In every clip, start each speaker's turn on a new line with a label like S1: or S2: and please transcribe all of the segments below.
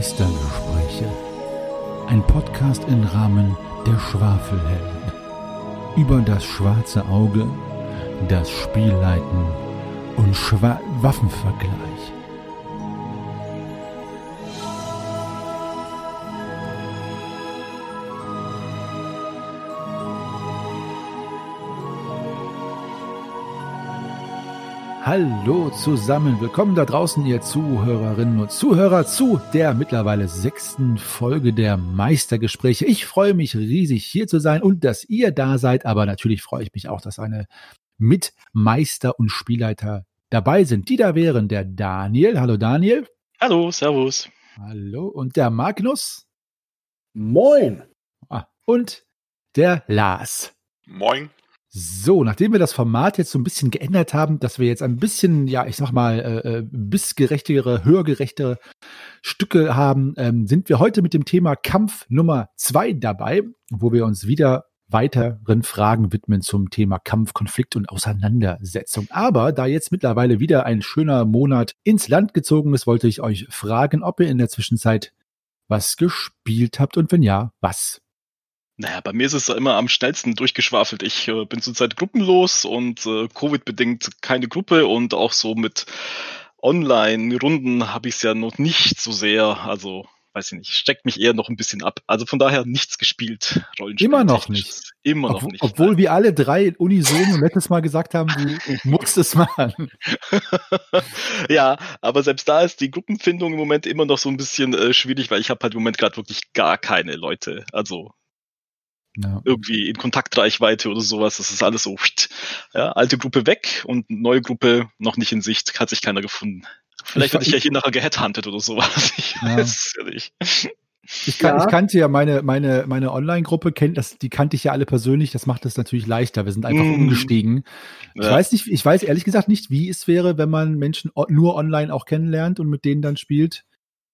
S1: Meistergespräche. Ein Podcast im Rahmen der Schwafelhelden. Über das schwarze Auge, das Spielleiten und Schwa Waffenvergleich. Hallo zusammen, willkommen da draußen, ihr Zuhörerinnen und Zuhörer, zu der mittlerweile sechsten Folge der Meistergespräche. Ich freue mich riesig, hier zu sein und dass ihr da seid, aber natürlich freue ich mich auch, dass eine Mitmeister und Spielleiter dabei sind. Die da wären der Daniel. Hallo Daniel.
S2: Hallo, Servus.
S1: Hallo. Und der Magnus.
S3: Moin.
S1: Ah, und der Lars.
S4: Moin.
S1: So, nachdem wir das Format jetzt so ein bisschen geändert haben, dass wir jetzt ein bisschen, ja, ich sag mal, äh, äh bissgerechtigere, hörgerechtere Stücke haben, ähm, sind wir heute mit dem Thema Kampf Nummer zwei dabei, wo wir uns wieder weiteren Fragen widmen zum Thema Kampf, Konflikt und Auseinandersetzung. Aber da jetzt mittlerweile wieder ein schöner Monat ins Land gezogen ist, wollte ich euch fragen, ob ihr in der Zwischenzeit was gespielt habt und wenn ja, was.
S2: Naja, bei mir ist es immer am schnellsten durchgeschwafelt. Ich äh, bin zurzeit gruppenlos und äh, Covid-bedingt keine Gruppe und auch so mit Online-Runden habe ich es ja noch nicht so sehr. Also, weiß ich nicht, steckt mich eher noch ein bisschen ab. Also von daher nichts gespielt.
S1: Rollenspiel Immer noch nicht.
S2: Immer
S1: noch
S2: nicht.
S1: Obwohl nein. wir alle drei unisono letztes Mal gesagt haben, du musst es machen.
S2: ja, aber selbst da ist die Gruppenfindung im Moment immer noch so ein bisschen äh, schwierig, weil ich habe halt im Moment gerade wirklich gar keine Leute. Also ja. irgendwie in Kontaktreichweite oder sowas. Das ist alles so, ja, alte Gruppe weg und neue Gruppe noch nicht in Sicht, hat sich keiner gefunden. Vielleicht werde ich ja hier nachher geheadhuntet oder sowas. Ich ja. weiß es nicht.
S1: Ich, kan ja. ich, kannte ja meine, meine, meine Online-Gruppe, die kannte ich ja alle persönlich, das macht es natürlich leichter. Wir sind einfach mm. umgestiegen. Ich ja. weiß nicht, ich weiß ehrlich gesagt nicht, wie es wäre, wenn man Menschen nur online auch kennenlernt und mit denen dann spielt,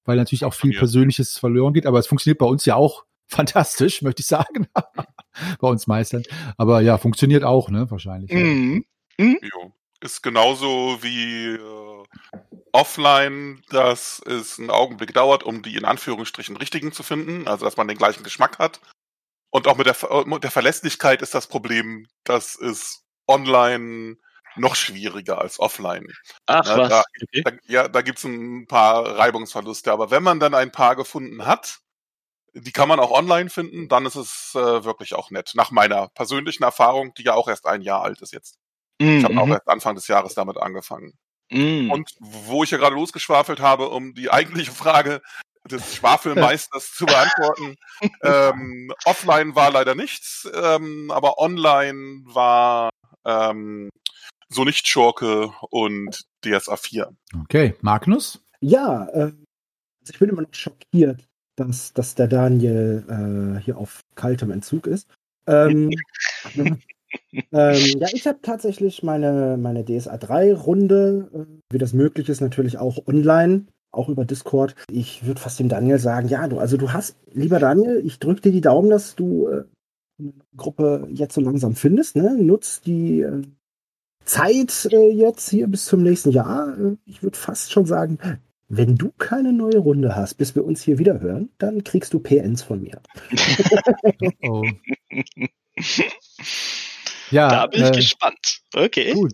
S1: weil natürlich auch viel Persönliches verloren geht, aber es funktioniert bei uns ja auch fantastisch, möchte ich sagen. Bei uns Meistern. Aber ja, funktioniert auch, ne? Wahrscheinlich. Mhm.
S4: Mhm. Ist genauso wie äh, offline, dass es einen Augenblick dauert, um die in Anführungsstrichen richtigen zu finden, also dass man den gleichen Geschmack hat. Und auch mit der, mit der Verlässlichkeit ist das Problem, dass es online noch schwieriger als offline.
S2: Ach, ja, was?
S4: Da, okay. da, ja, da gibt's ein paar Reibungsverluste. Aber wenn man dann ein paar gefunden hat, die kann man auch online finden, dann ist es äh, wirklich auch nett. Nach meiner persönlichen Erfahrung, die ja auch erst ein Jahr alt ist jetzt. Mhm. Ich habe auch erst Anfang des Jahres damit angefangen. Mhm. Und wo ich ja gerade losgeschwafelt habe, um die eigentliche Frage des Schwafelmeisters zu beantworten. Ähm, offline war leider nichts, ähm, aber online war ähm, so nicht Schurke und DSA 4.
S1: Okay, Magnus?
S3: Ja, äh, also ich bin immer noch schockiert, dass, dass der Daniel äh, hier auf kaltem Entzug ist. Ähm, ähm, ja, ich habe tatsächlich meine, meine DSA 3-Runde, äh, wie das möglich ist, natürlich auch online, auch über Discord. Ich würde fast dem Daniel sagen, ja, du, also du hast, lieber Daniel, ich drücke dir die Daumen, dass du äh, eine Gruppe jetzt so langsam findest. Ne? Nutz die äh, Zeit äh, jetzt hier bis zum nächsten Jahr. Äh, ich würde fast schon sagen, wenn du keine neue Runde hast, bis wir uns hier wieder hören, dann kriegst du PNs von mir.
S2: oh. ja, da bin ich äh, gespannt. Okay. Gut.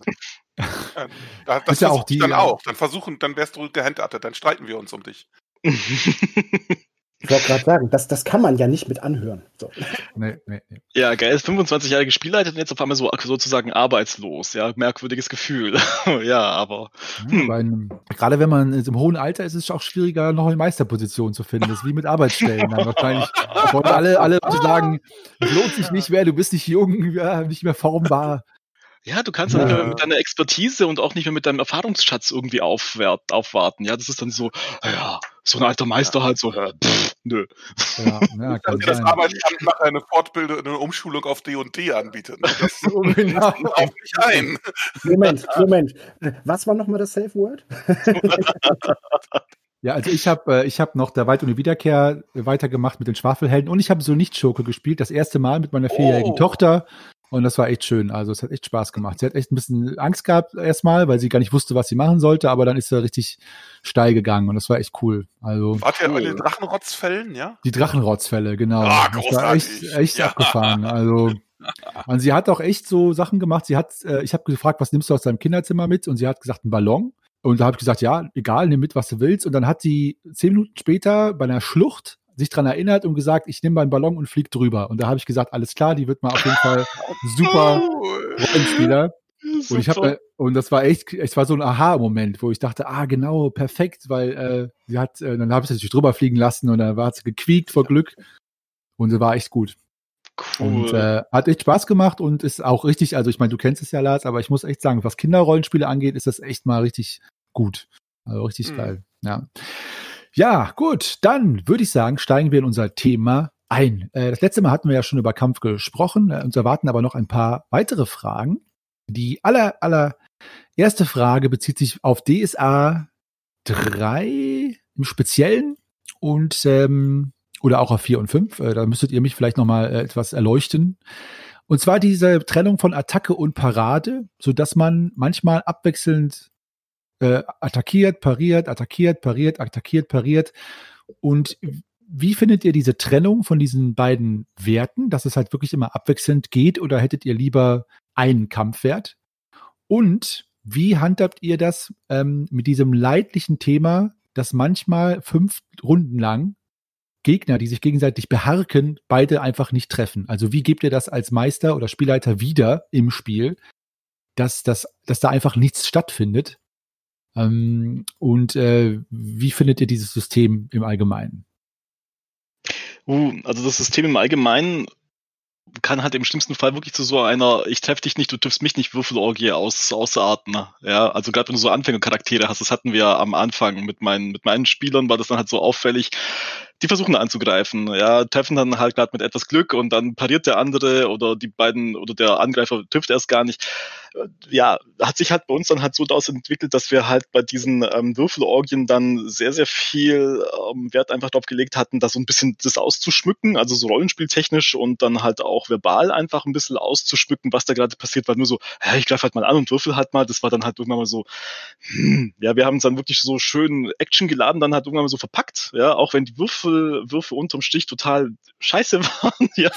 S4: Ja, das ist ja auch die, dann auch. Dann versuchen, dann wärst du gehandhabt, dann streiten wir uns um dich.
S3: Ich wollte gerade sagen, das, das kann man ja nicht mit anhören. So.
S2: Nee, nee, nee. Ja, geil, 25-jährige Spielleiter und jetzt auf einmal so sozusagen arbeitslos. Ja, merkwürdiges Gefühl. ja, aber.
S1: Hm. Einem, gerade wenn man im hohen Alter ist, ist es auch schwieriger, noch eine Meisterposition zu finden. Das ist wie mit Arbeitsstellen. Dann wahrscheinlich wollen alle, alle sagen, es lohnt sich nicht mehr, du bist nicht jung, ja, nicht mehr formbar.
S2: Ja, du kannst ja. dann mit deiner Expertise und auch nicht mehr mit deinem Erfahrungsschatz irgendwie aufwert, aufwarten. Ja, das ist dann so, ja, so ein alter Meister ja. halt so, äh, pff, nö.
S4: Ja, ja, kann das Arbeitsamt nachher eine Fortbildung, eine Umschulung auf D&D anbietet. Ne? Das genau.
S3: auch nicht ein. Moment, Moment. Was war nochmal das Safe Word?
S1: Ja, also ich habe äh, ich hab noch der Weit- und Wiederkehr weitergemacht mit den Schwafelhelden und ich habe so nicht Schurke gespielt, das erste Mal mit meiner vierjährigen oh. Tochter Und das war echt schön. Also es hat echt Spaß gemacht. Sie hat echt ein bisschen Angst gehabt erstmal, weil sie gar nicht wusste, was sie machen sollte, aber dann ist sie richtig steil gegangen und das war echt cool. Also
S4: Wart ihr cool. den Drachenrotzfällen, ja?
S1: Die Drachenrotzfälle, genau. Ah, das war echt, echt ja. abgefahren. Also und sie hat auch echt so Sachen gemacht. Sie hat, äh, ich habe gefragt, was nimmst du aus deinem Kinderzimmer mit? Und sie hat gesagt, einen Ballon. Und da habe ich gesagt, ja, egal, nimm mit, was du willst. Und dann hat sie zehn Minuten später bei einer Schlucht sich dran erinnert und gesagt, ich nehme meinen Ballon und fliege drüber. Und da habe ich gesagt, alles klar, die wird mal auf jeden Fall super Rollenspieler. Und ich habe und das war echt, es war so ein Aha-Moment, wo ich dachte, ah genau, perfekt, weil äh, sie hat, äh, dann habe ich sie natürlich drüber fliegen lassen und dann war sie gequiekt vor Glück und sie war echt gut. Cool. Und äh, hat echt Spaß gemacht und ist auch richtig, also ich meine, du kennst es ja, Lars, aber ich muss echt sagen, was Kinderrollenspiele angeht, ist das echt mal richtig gut. Also richtig mhm. geil. Ja. Ja, gut, dann würde ich sagen, steigen wir in unser Thema ein. Äh, das letzte Mal hatten wir ja schon über Kampf gesprochen. Äh, uns erwarten aber noch ein paar weitere Fragen. Die aller, aller erste Frage bezieht sich auf DSA 3 im Speziellen und ähm, oder auch auf 4 und 5. Äh, da müsstet ihr mich vielleicht noch mal äh, etwas erleuchten. Und zwar diese Trennung von Attacke und Parade, so dass man manchmal abwechselnd äh, attackiert, pariert, attackiert, pariert, attackiert, pariert. Und wie findet ihr diese Trennung von diesen beiden Werten, dass es halt wirklich immer abwechselnd geht oder hättet ihr lieber einen Kampfwert? Und wie handhabt ihr das ähm, mit diesem leidlichen Thema, dass manchmal fünf Runden lang Gegner, die sich gegenseitig beharken, beide einfach nicht treffen? Also wie gebt ihr das als Meister oder Spielleiter wieder im Spiel, dass, dass, dass da einfach nichts stattfindet? Ähm, und äh, wie findet ihr dieses System im Allgemeinen?
S2: Uh, also das System im Allgemeinen kann halt im schlimmsten Fall wirklich zu so einer ich treffe dich nicht, du triffst mich nicht Würfelorgie aus, ausarten. Ja, also gerade wenn du so Anfängercharaktere hast, das hatten wir am Anfang mit meinen, mit meinen Spielern, war das dann halt so auffällig die versuchen anzugreifen, ja, treffen dann halt gerade mit etwas Glück und dann pariert der andere oder die beiden oder der Angreifer trifft erst gar nicht. Ja, hat sich halt bei uns dann halt so daraus entwickelt, dass wir halt bei diesen ähm, Würfelorgien dann sehr, sehr viel ähm, Wert einfach drauf gelegt hatten, da so ein bisschen das auszuschmücken, also so rollenspieltechnisch und dann halt auch verbal einfach ein bisschen auszuschmücken, was da gerade passiert, weil nur so, ja, ich greife halt mal an und würfel halt mal, das war dann halt irgendwann mal so, hm, ja, wir haben es dann wirklich so schön Action geladen, dann halt irgendwann mal so verpackt, ja, auch wenn die Würfel Würfe, Würfe unterm Stich total scheiße waren, ja.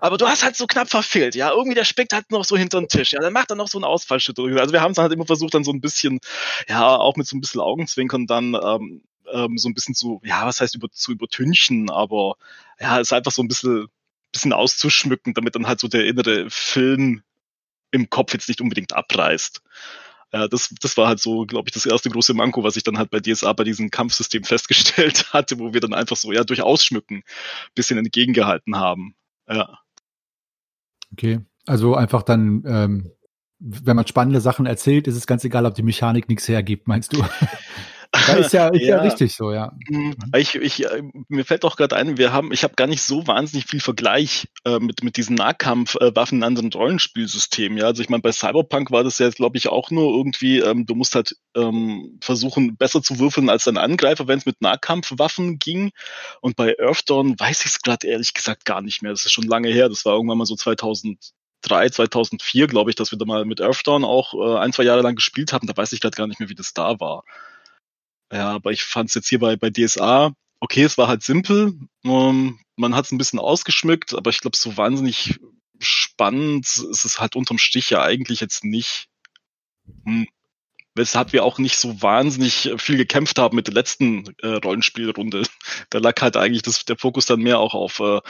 S2: Aber du hast halt so knapp verfehlt, ja. Irgendwie der speckt halt noch so hinter den Tisch, ja. Dann macht er noch so einen Ausfallschritt. Also wir haben es halt immer versucht, dann so ein bisschen, ja, auch mit so ein bisschen Augenzwinkern dann ähm, ähm, so ein bisschen zu, ja, was heißt über, zu übertünchen, aber ja, es ist einfach so ein bisschen, bisschen auszuschmücken, damit dann halt so der innere Film im Kopf jetzt nicht unbedingt abreißt ja, das, das war halt so, glaube ich, das erste große Manko, was ich dann halt bei DSA bei diesem Kampfsystem festgestellt hatte, wo wir dann einfach so, ja, durch Ausschmücken bisschen entgegengehalten haben. Ja.
S1: Okay, also einfach dann, ähm, wenn man spannende Sachen erzählt, ist es ganz egal, ob die Mechanik nichts hergibt, meinst du? Ja, ist ja, ist ja. ja richtig so, ja.
S2: Mhm. Ich, ich, äh, mir fällt auch gerade ein, wir haben, ich habe gar nicht so wahnsinnig viel Vergleich äh, mit, mit diesen Nahkampfwaffen äh, in anderen Rollenspielsystemen. Ja, also ich meine, bei Cyberpunk war das ja, glaube ich, auch nur irgendwie, ähm, du musst halt ähm, versuchen, besser zu würfeln als dein Angreifer, wenn es mit Nahkampfwaffen ging. Und bei Earthdawn weiß ich es gerade ehrlich gesagt gar nicht mehr. Das ist schon lange her. Das war irgendwann mal so 2000 2004, glaube ich, dass wir da mal mit Earthdawn auch äh, ein, zwei Jahre lang gespielt haben. Da weiß ich gerade gar nicht mehr, wie das da war. Ja, aber ich fand es jetzt hier bei, bei DSA, okay, es war halt simpel. Um, man hat es ein bisschen ausgeschmückt, aber ich glaube, so wahnsinnig spannend ist es halt unterm Strich ja eigentlich jetzt nicht. Hm. Weshalb wir auch nicht so wahnsinnig viel gekämpft haben mit der letzten äh, Rollenspielrunde. Da lag halt eigentlich das, der Fokus dann mehr auch auf äh,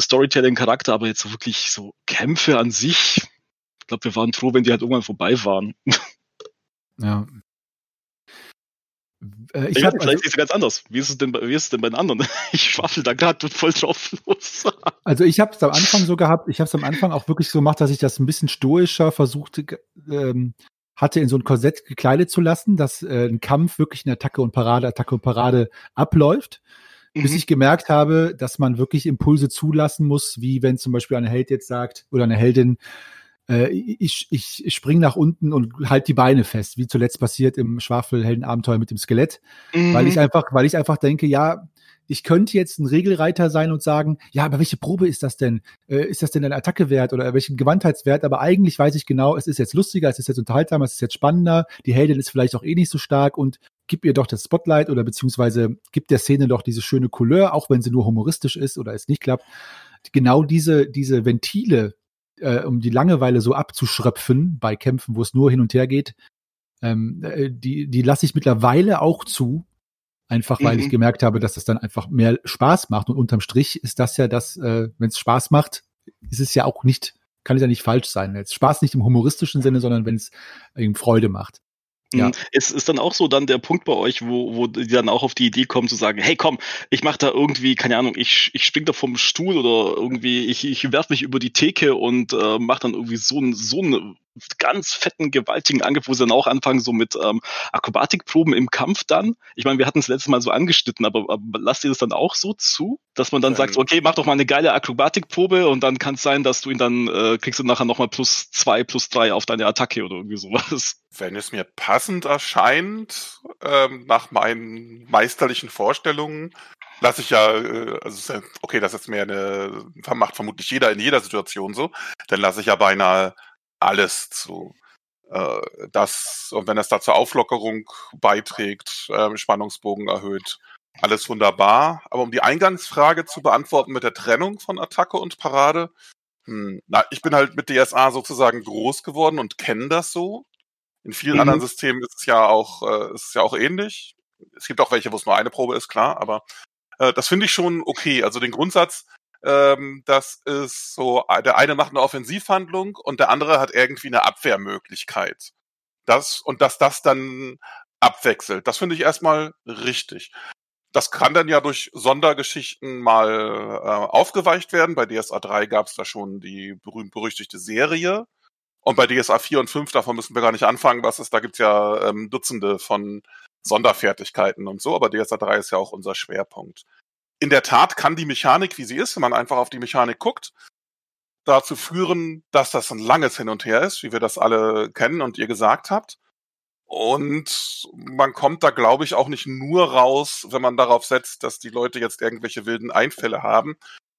S2: Storytelling-Charakter, aber jetzt so wirklich so Kämpfe an sich. Ich glaube, wir waren froh, wenn die halt irgendwann vorbei waren.
S1: Ja,
S2: äh, ich ja, hab, vielleicht also, ist es ganz anders. Wie ist es denn, wie ist es denn bei den anderen? Ich schwaffel da gerade voll drauf los.
S1: also ich habe es am Anfang so gehabt, ich habe es am Anfang auch wirklich so gemacht, dass ich das ein bisschen stoischer versuchte, ähm, hatte in so ein Korsett gekleidet zu lassen, dass äh, ein Kampf wirklich in Attacke und Parade, Attacke und Parade abläuft. Mhm. Bis ich gemerkt habe, dass man wirklich Impulse zulassen muss, wie wenn zum Beispiel ein Held jetzt sagt oder eine Heldin, äh, ich, ich, ich spring nach unten und halt die Beine fest, wie zuletzt passiert im Schwafelheldenabenteuer mit dem Skelett, mhm. weil ich einfach, weil ich einfach denke, ja, ich könnte jetzt ein Regelreiter sein und sagen, ja, aber welche Probe ist das denn? Äh, ist das denn ein Attackewert oder welchen Gewandheitswert? Aber eigentlich weiß ich genau, es ist jetzt lustiger, es ist jetzt unterhaltsamer, es ist jetzt spannender, die Heldin ist vielleicht auch eh nicht so stark und gib ihr doch das Spotlight oder beziehungsweise gib der Szene doch diese schöne Couleur, auch wenn sie nur humoristisch ist oder es nicht klappt. Genau diese, diese Ventile, äh, um die Langeweile so abzuschröpfen bei Kämpfen, wo es nur hin und her geht, ähm, äh, die, die lasse ich mittlerweile auch zu. Einfach weil mhm. ich gemerkt habe, dass das dann einfach mehr Spaß macht. Und unterm Strich ist das ja das, äh, wenn es Spaß macht, ist es ja auch nicht, kann es ja nicht falsch sein. Jetzt Spaß nicht im humoristischen Sinne, sondern wenn es ihm Freude macht.
S2: Ja. Es ist dann auch so dann der Punkt bei euch, wo, wo die dann auch auf die Idee kommen zu sagen, hey komm, ich mach da irgendwie, keine Ahnung, ich, ich spring da vom Stuhl oder irgendwie, ich, ich werf mich über die Theke und äh, mach dann irgendwie so ein, so ein ganz fetten, gewaltigen Angriff, wo sie dann auch anfangen, so mit ähm, Akrobatikproben im Kampf dann. Ich meine, wir hatten es letztes Mal so angeschnitten, aber, aber lasst ihr das dann auch so zu, dass man dann ähm, sagt, okay, mach doch mal eine geile Akrobatikprobe und dann kann es sein, dass du ihn dann äh, kriegst du nachher nochmal plus zwei, plus drei auf deine Attacke oder irgendwie sowas.
S4: Wenn es mir passend erscheint, ähm, nach meinen meisterlichen Vorstellungen, lasse ich ja, äh, also okay, das ist mehr eine, macht vermutlich jeder in jeder Situation so, dann lasse ich ja beinahe alles zu. Äh, das, und wenn es da zur Auflockerung beiträgt, äh, Spannungsbogen erhöht, alles wunderbar. Aber um die Eingangsfrage zu beantworten mit der Trennung von Attacke und Parade, hm, na, ich bin halt mit DSA sozusagen groß geworden und kenne das so. In vielen mhm. anderen Systemen ist es ja auch, äh, ist es ja auch ähnlich. Es gibt auch welche, wo es nur eine Probe ist, klar, aber äh, das finde ich schon okay. Also den Grundsatz, ähm, das ist so, der eine macht eine Offensivhandlung und der andere hat irgendwie eine Abwehrmöglichkeit. Das, und dass das dann abwechselt, das finde ich erstmal richtig. Das kann dann ja durch Sondergeschichten mal äh, aufgeweicht werden. Bei DSA 3 gab es da schon die berühmt-berüchtigte Serie. Und bei DSA 4 und 5, davon müssen wir gar nicht anfangen, was ist, da gibt's ja ähm, Dutzende von Sonderfertigkeiten und so, aber DSA 3 ist ja auch unser Schwerpunkt in der Tat kann die Mechanik, wie sie ist, wenn man einfach auf die Mechanik guckt, dazu führen, dass das ein langes Hin und Her ist, wie wir das alle kennen und ihr gesagt habt. Und man kommt da, glaube ich, auch nicht nur raus, wenn man darauf setzt, dass die Leute jetzt irgendwelche wilden Einfälle haben.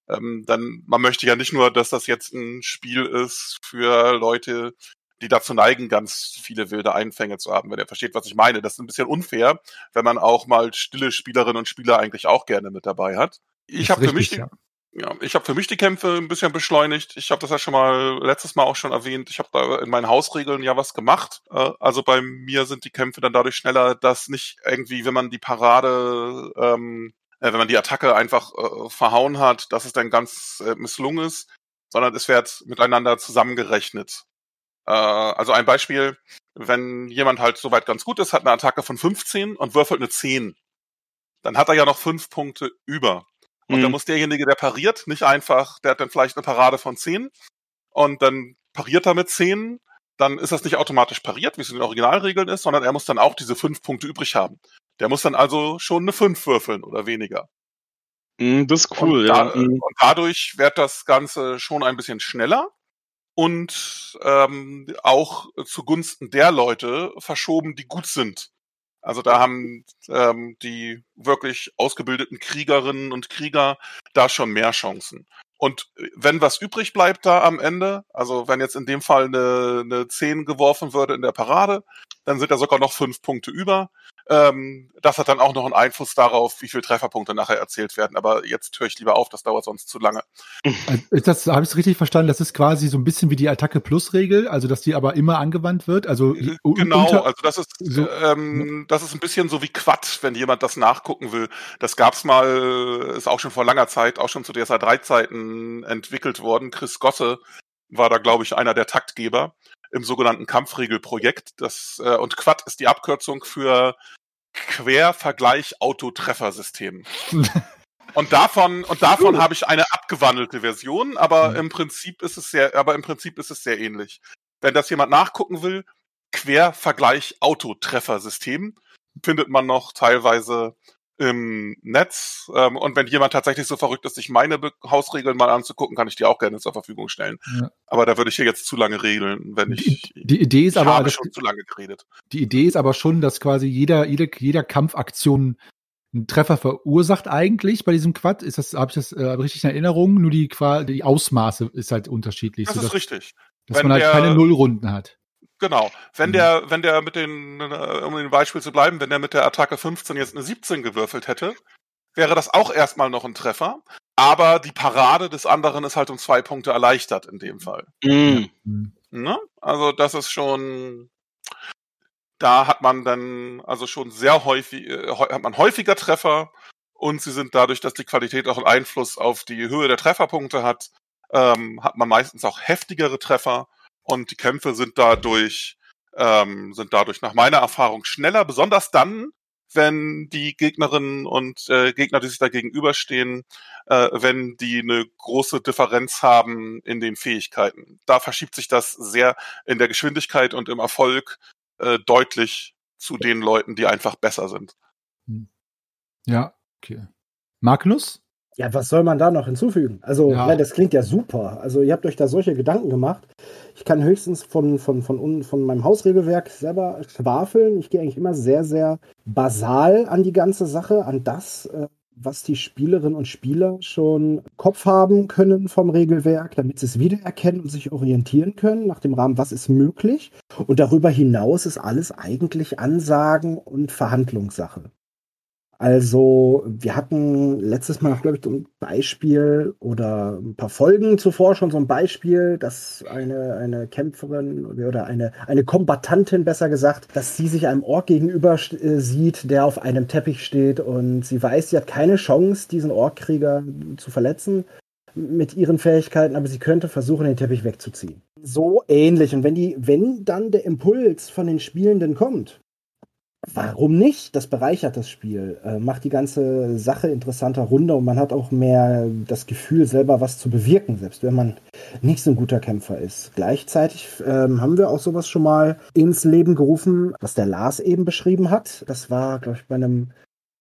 S4: Ähm, dann, man möchte ja nicht nur, dass das jetzt ein Spiel ist für Leute, die dazu neigen, ganz viele wilde Einfänge zu haben, wenn er versteht, was ich meine. Das ist ein bisschen unfair, wenn man auch mal stille Spielerinnen und Spieler eigentlich auch gerne mit dabei hat. Ich habe für mich die, ja. ja ich habe für mich die Kämpfe ein bisschen beschleunigt. Ich habe das ja schon mal letztes Mal auch schon erwähnt. Ich habe da in meinen Hausregeln ja was gemacht. Äh, also bei mir sind die Kämpfe dann dadurch schneller, dass nicht irgendwie, wenn man die Parade ähm, äh, wenn man die Attacke einfach äh, verhauen hat, dass es dann ganz äh, misslungen ist, sondern es wird miteinander zusammengerechnet. Äh, also ein Beispiel, wenn jemand halt soweit ganz gut ist, hat eine Attacke von 15 und würfelt eine 10, dann hat er ja noch fünf Punkte über. Und mhm. dann muss derjenige, der pariert, nicht einfach, der hat dann vielleicht eine Parade von 10 und dann pariert er mit 10, dann ist das nicht automatisch pariert, wie es in den Originalregeln ist, sondern er muss dann auch diese fünf Punkte übrig haben. Der muss dann also schon eine 5 würfeln oder weniger.
S2: Mhm, das ist cool,
S4: und
S2: ja.
S4: Da, und dadurch wird das Ganze schon ein bisschen schneller und ähm, auch zugunsten der Leute verschoben, die gut sind. Also da haben ähm, die wirklich ausgebildeten Kriegerinnen und Krieger da schon mehr Chancen. Und wenn was übrig bleibt da am Ende, also wenn jetzt in dem Fall eine, eine 10 geworfen würde in der Parade, dann sind da sogar noch fünf Punkte über. Ähm, das hat dann auch noch einen Einfluss darauf, wie viele Trefferpunkte nachher erzählt werden. Aber jetzt höre ich lieber auf, das dauert sonst zu lange.
S1: Ist das, habe ich es richtig verstanden? Das ist quasi so ein bisschen wie die Attacke Plus Regel, also dass die aber immer angewandt wird. Also
S4: äh, genau, also das ist so, ähm, das ist ein bisschen so wie Quad, wenn jemand das nachgucken will. Das gab's mal, ist auch schon vor langer Zeit, auch schon zu DSA 3 Zeiten entwickelt worden. Chris Gosse war da, glaube ich, einer der Taktgeber im sogenannten Kampfregelprojekt. Das, äh, und Quad ist die Abkürzung für Quervergleich-Autotreffersystem. Und davon, und davon habe ich eine abgewandelte Version, aber mhm. im Prinzip ist es sehr, aber im Prinzip ist es sehr ähnlich. Wenn das jemand nachgucken will, Quervergleich-Autotreffersystem findet man noch teilweise im Netz. Ähm, und wenn jemand tatsächlich so verrückt ist, sich meine Be Hausregeln mal anzugucken, kann ich die auch gerne zur Verfügung stellen. Ja. Aber da würde ich hier jetzt zu lange regeln, wenn ich.
S1: Die, die Idee ist
S4: ich
S1: aber
S4: habe schon zu lange geredet.
S1: Die Idee ist aber schon, dass quasi jeder, jede, jeder Kampfaktion einen Treffer verursacht eigentlich bei diesem Quad. Ist das, habe ich das äh, richtig in Erinnerung? Nur die, die Ausmaße ist halt unterschiedlich.
S4: Das ist richtig.
S1: Dass wenn man halt der, keine Nullrunden hat.
S4: Genau. Wenn mhm. der, wenn der mit den, äh, um in dem Beispiel zu bleiben, wenn der mit der Attacke 15 jetzt eine 17 gewürfelt hätte, wäre das auch erstmal noch ein Treffer. Aber die Parade des anderen ist halt um zwei Punkte erleichtert in dem Fall. Mhm. Ne? Also das ist schon, da hat man dann also schon sehr häufig, äh, hat man häufiger Treffer und sie sind dadurch, dass die Qualität auch einen Einfluss auf die Höhe der Trefferpunkte hat, ähm, hat man meistens auch heftigere Treffer und die Kämpfe sind dadurch ähm, sind dadurch nach meiner Erfahrung schneller, besonders dann, wenn die Gegnerinnen und äh, Gegner, die sich da gegenüberstehen, äh, wenn die eine große Differenz haben in den Fähigkeiten. Da verschiebt sich das sehr in der Geschwindigkeit und im Erfolg äh, deutlich zu den Leuten, die einfach besser sind. Hm.
S1: Ja, okay. Magnus?
S3: Ja, was soll man da noch hinzufügen? Also, ja. das klingt ja super. Also, ihr habt euch da solche Gedanken gemacht. Ich kann höchstens von, von, von, von meinem Hausregelwerk selber schwafeln. Ich gehe eigentlich immer sehr, sehr basal an die ganze Sache, an das, äh, was die Spielerinnen und Spieler schon Kopf haben können vom Regelwerk, damit sie es wiedererkennen und sich orientieren können nach dem Rahmen, was ist möglich. Und darüber hinaus ist alles eigentlich Ansagen und Verhandlungssache. Also, wir hatten letztes Mal, glaube ich, so ein Beispiel oder ein paar Folgen zuvor schon so ein Beispiel, dass eine, eine Kämpferin oder eine, eine Kombatantin besser gesagt, dass sie sich einem Ork gegenüber äh, sieht, der auf einem Teppich steht und sie weiß, sie hat keine Chance, diesen Orkkrieger zu verletzen mit ihren Fähigkeiten, aber sie könnte versuchen, den Teppich wegzuziehen. So ähnlich. Und wenn die, wenn dann der Impuls von den Spielenden kommt, Warum nicht? Das bereichert das Spiel, äh, macht die ganze Sache interessanter, runder und man hat auch mehr das Gefühl, selber was zu bewirken, selbst wenn man nicht so ein guter Kämpfer ist. Gleichzeitig ähm, haben wir auch sowas schon mal ins Leben gerufen, was der Lars eben beschrieben hat. Das war, glaube ich, bei einem,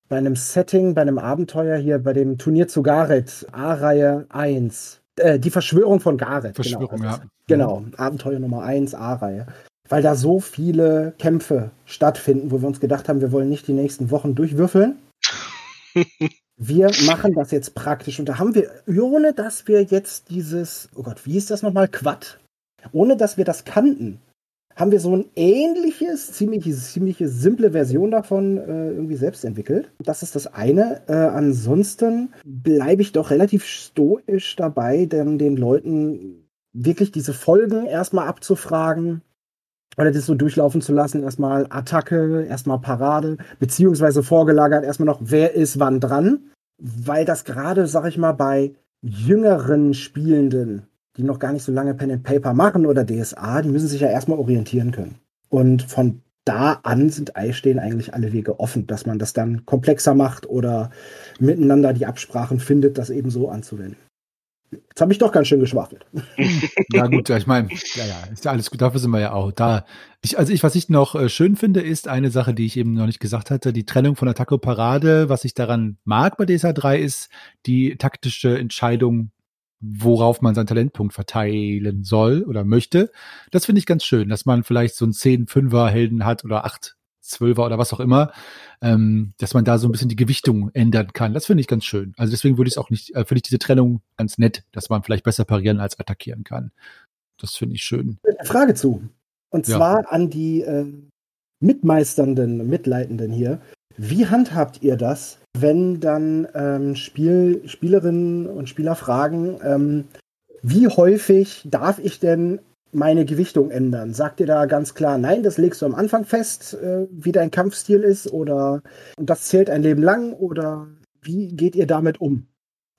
S3: bei einem Setting, bei einem Abenteuer hier, bei dem Turnier zu Gareth, A-Reihe 1. Äh, die Verschwörung von Gareth.
S1: Genau. Verschwörung,
S3: genau.
S1: ja.
S3: Genau, Abenteuer Nummer 1, A-Reihe weil da so viele Kämpfe stattfinden, wo wir uns gedacht haben, wir wollen nicht die nächsten Wochen durchwürfeln. wir machen das jetzt praktisch und da haben wir, ohne dass wir jetzt dieses, oh Gott, wie ist das nochmal, Quad? Ohne dass wir das kannten, haben wir so ein ähnliches, ziemlich, ziemlich simple Version davon äh, irgendwie selbst entwickelt. Das ist das eine. Äh, ansonsten bleibe ich doch relativ stoisch dabei, denn den Leuten wirklich diese Folgen erstmal abzufragen, oder das so durchlaufen zu lassen, erstmal Attacke, erstmal Parade, beziehungsweise vorgelagert erstmal noch, wer ist wann dran, weil das gerade, sag ich mal, bei jüngeren Spielenden, die noch gar nicht so lange Pen and Paper machen oder DSA, die müssen sich ja erstmal orientieren können. Und von da an sind stehen eigentlich alle Wege offen, dass man das dann komplexer macht oder miteinander die Absprachen findet, das eben so anzuwenden. Jetzt habe ich doch ganz schön geschwafelt.
S1: Ja, gut, ich meine, ja, ja, ist ja alles gut, dafür sind wir ja auch da. Ich, also ich, was ich noch äh, schön finde, ist eine Sache, die ich eben noch nicht gesagt hatte, die Trennung von Attacke Parade. Was ich daran mag bei DSA 3 ist die taktische Entscheidung, worauf man seinen Talentpunkt verteilen soll oder möchte. Das finde ich ganz schön, dass man vielleicht so einen 10-5er Helden hat oder 8 Zwölfer oder was auch immer, ähm, dass man da so ein bisschen die Gewichtung ändern kann. Das finde ich ganz schön. Also deswegen würde ich es auch nicht, äh, finde ich diese Trennung ganz nett, dass man vielleicht besser parieren als attackieren kann. Das finde ich schön.
S3: Frage zu. Und zwar ja. an die äh, Mitmeisternden, Mitleitenden hier. Wie handhabt ihr das, wenn dann ähm, Spiel, Spielerinnen und Spieler fragen, ähm, wie häufig darf ich denn meine Gewichtung ändern? Sagt ihr da ganz klar, nein, das legst du am Anfang fest, äh, wie dein Kampfstil ist oder und das zählt ein Leben lang oder wie geht ihr damit um?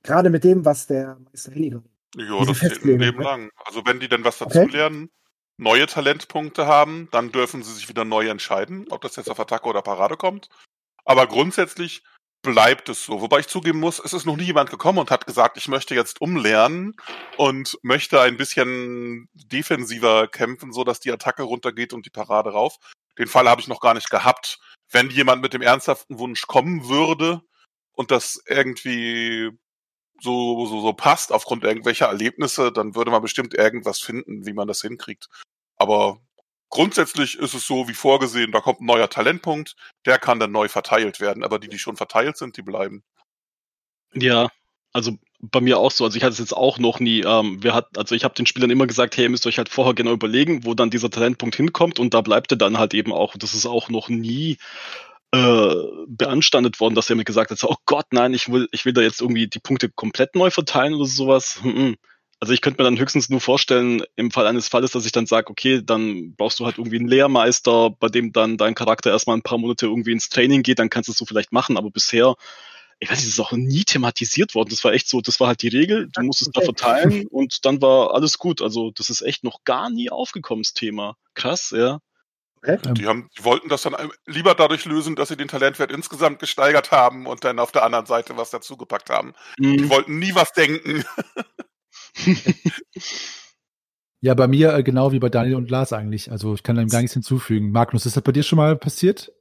S3: Gerade mit dem, was der Meister Henniger.
S4: Ja, das zählt ein Leben lang. Also wenn die denn was dazulernen, okay. neue Talentpunkte haben, dann dürfen sie sich wieder neu entscheiden, ob das jetzt auf Attacke oder Parade kommt. Aber grundsätzlich bleibt es so. Wobei ich zugeben muss, es ist noch nie jemand gekommen und hat gesagt, ich möchte jetzt umlernen und möchte ein bisschen defensiver kämpfen, so dass die Attacke runtergeht und die Parade rauf. Den Fall habe ich noch gar nicht gehabt. Wenn jemand mit dem ernsthaften Wunsch kommen würde und das irgendwie so, so, so passt aufgrund irgendwelcher Erlebnisse, dann würde man bestimmt irgendwas finden, wie man das hinkriegt. Aber grundsätzlich ist es so wie vorgesehen, da kommt ein neuer Talentpunkt, der kann dann neu verteilt werden, aber die, die schon verteilt sind, die bleiben.
S2: Ja, also bei mir auch so. Also ich hatte es jetzt auch noch nie. Ähm, wir hatten, also ich habe den Spielern immer gesagt, hey, ihr müsst euch halt vorher genau überlegen, wo dann dieser Talentpunkt hinkommt und da bleibt er dann halt eben auch. Das ist auch noch nie äh, beanstandet worden, dass er mir gesagt hat, oh Gott, nein, ich will, ich will da jetzt irgendwie die Punkte komplett neu verteilen oder sowas. Hm, also ich könnte mir dann höchstens nur vorstellen, im Fall eines Falles, dass ich dann sage, okay, dann brauchst du halt irgendwie einen Lehrmeister, bei dem dann dein Charakter erstmal ein paar Monate irgendwie ins Training geht, dann kannst du es so vielleicht machen, aber bisher ich weiß nicht, das ist auch nie thematisiert worden. Das war echt so, das war halt die Regel, du musstest okay. da verteilen und dann war alles gut. Also das ist echt noch gar nie aufgekommen, das Thema. Krass, ja.
S4: Okay. Die, haben, die wollten das dann lieber dadurch lösen, dass sie den Talentwert insgesamt gesteigert haben und dann auf der anderen Seite was dazugepackt haben. Mhm. Die wollten nie was denken.
S1: ja, bei mir äh, genau wie bei Daniel und Lars eigentlich. Also ich kann dem gar nichts hinzufügen. Magnus, ist das bei dir schon mal passiert?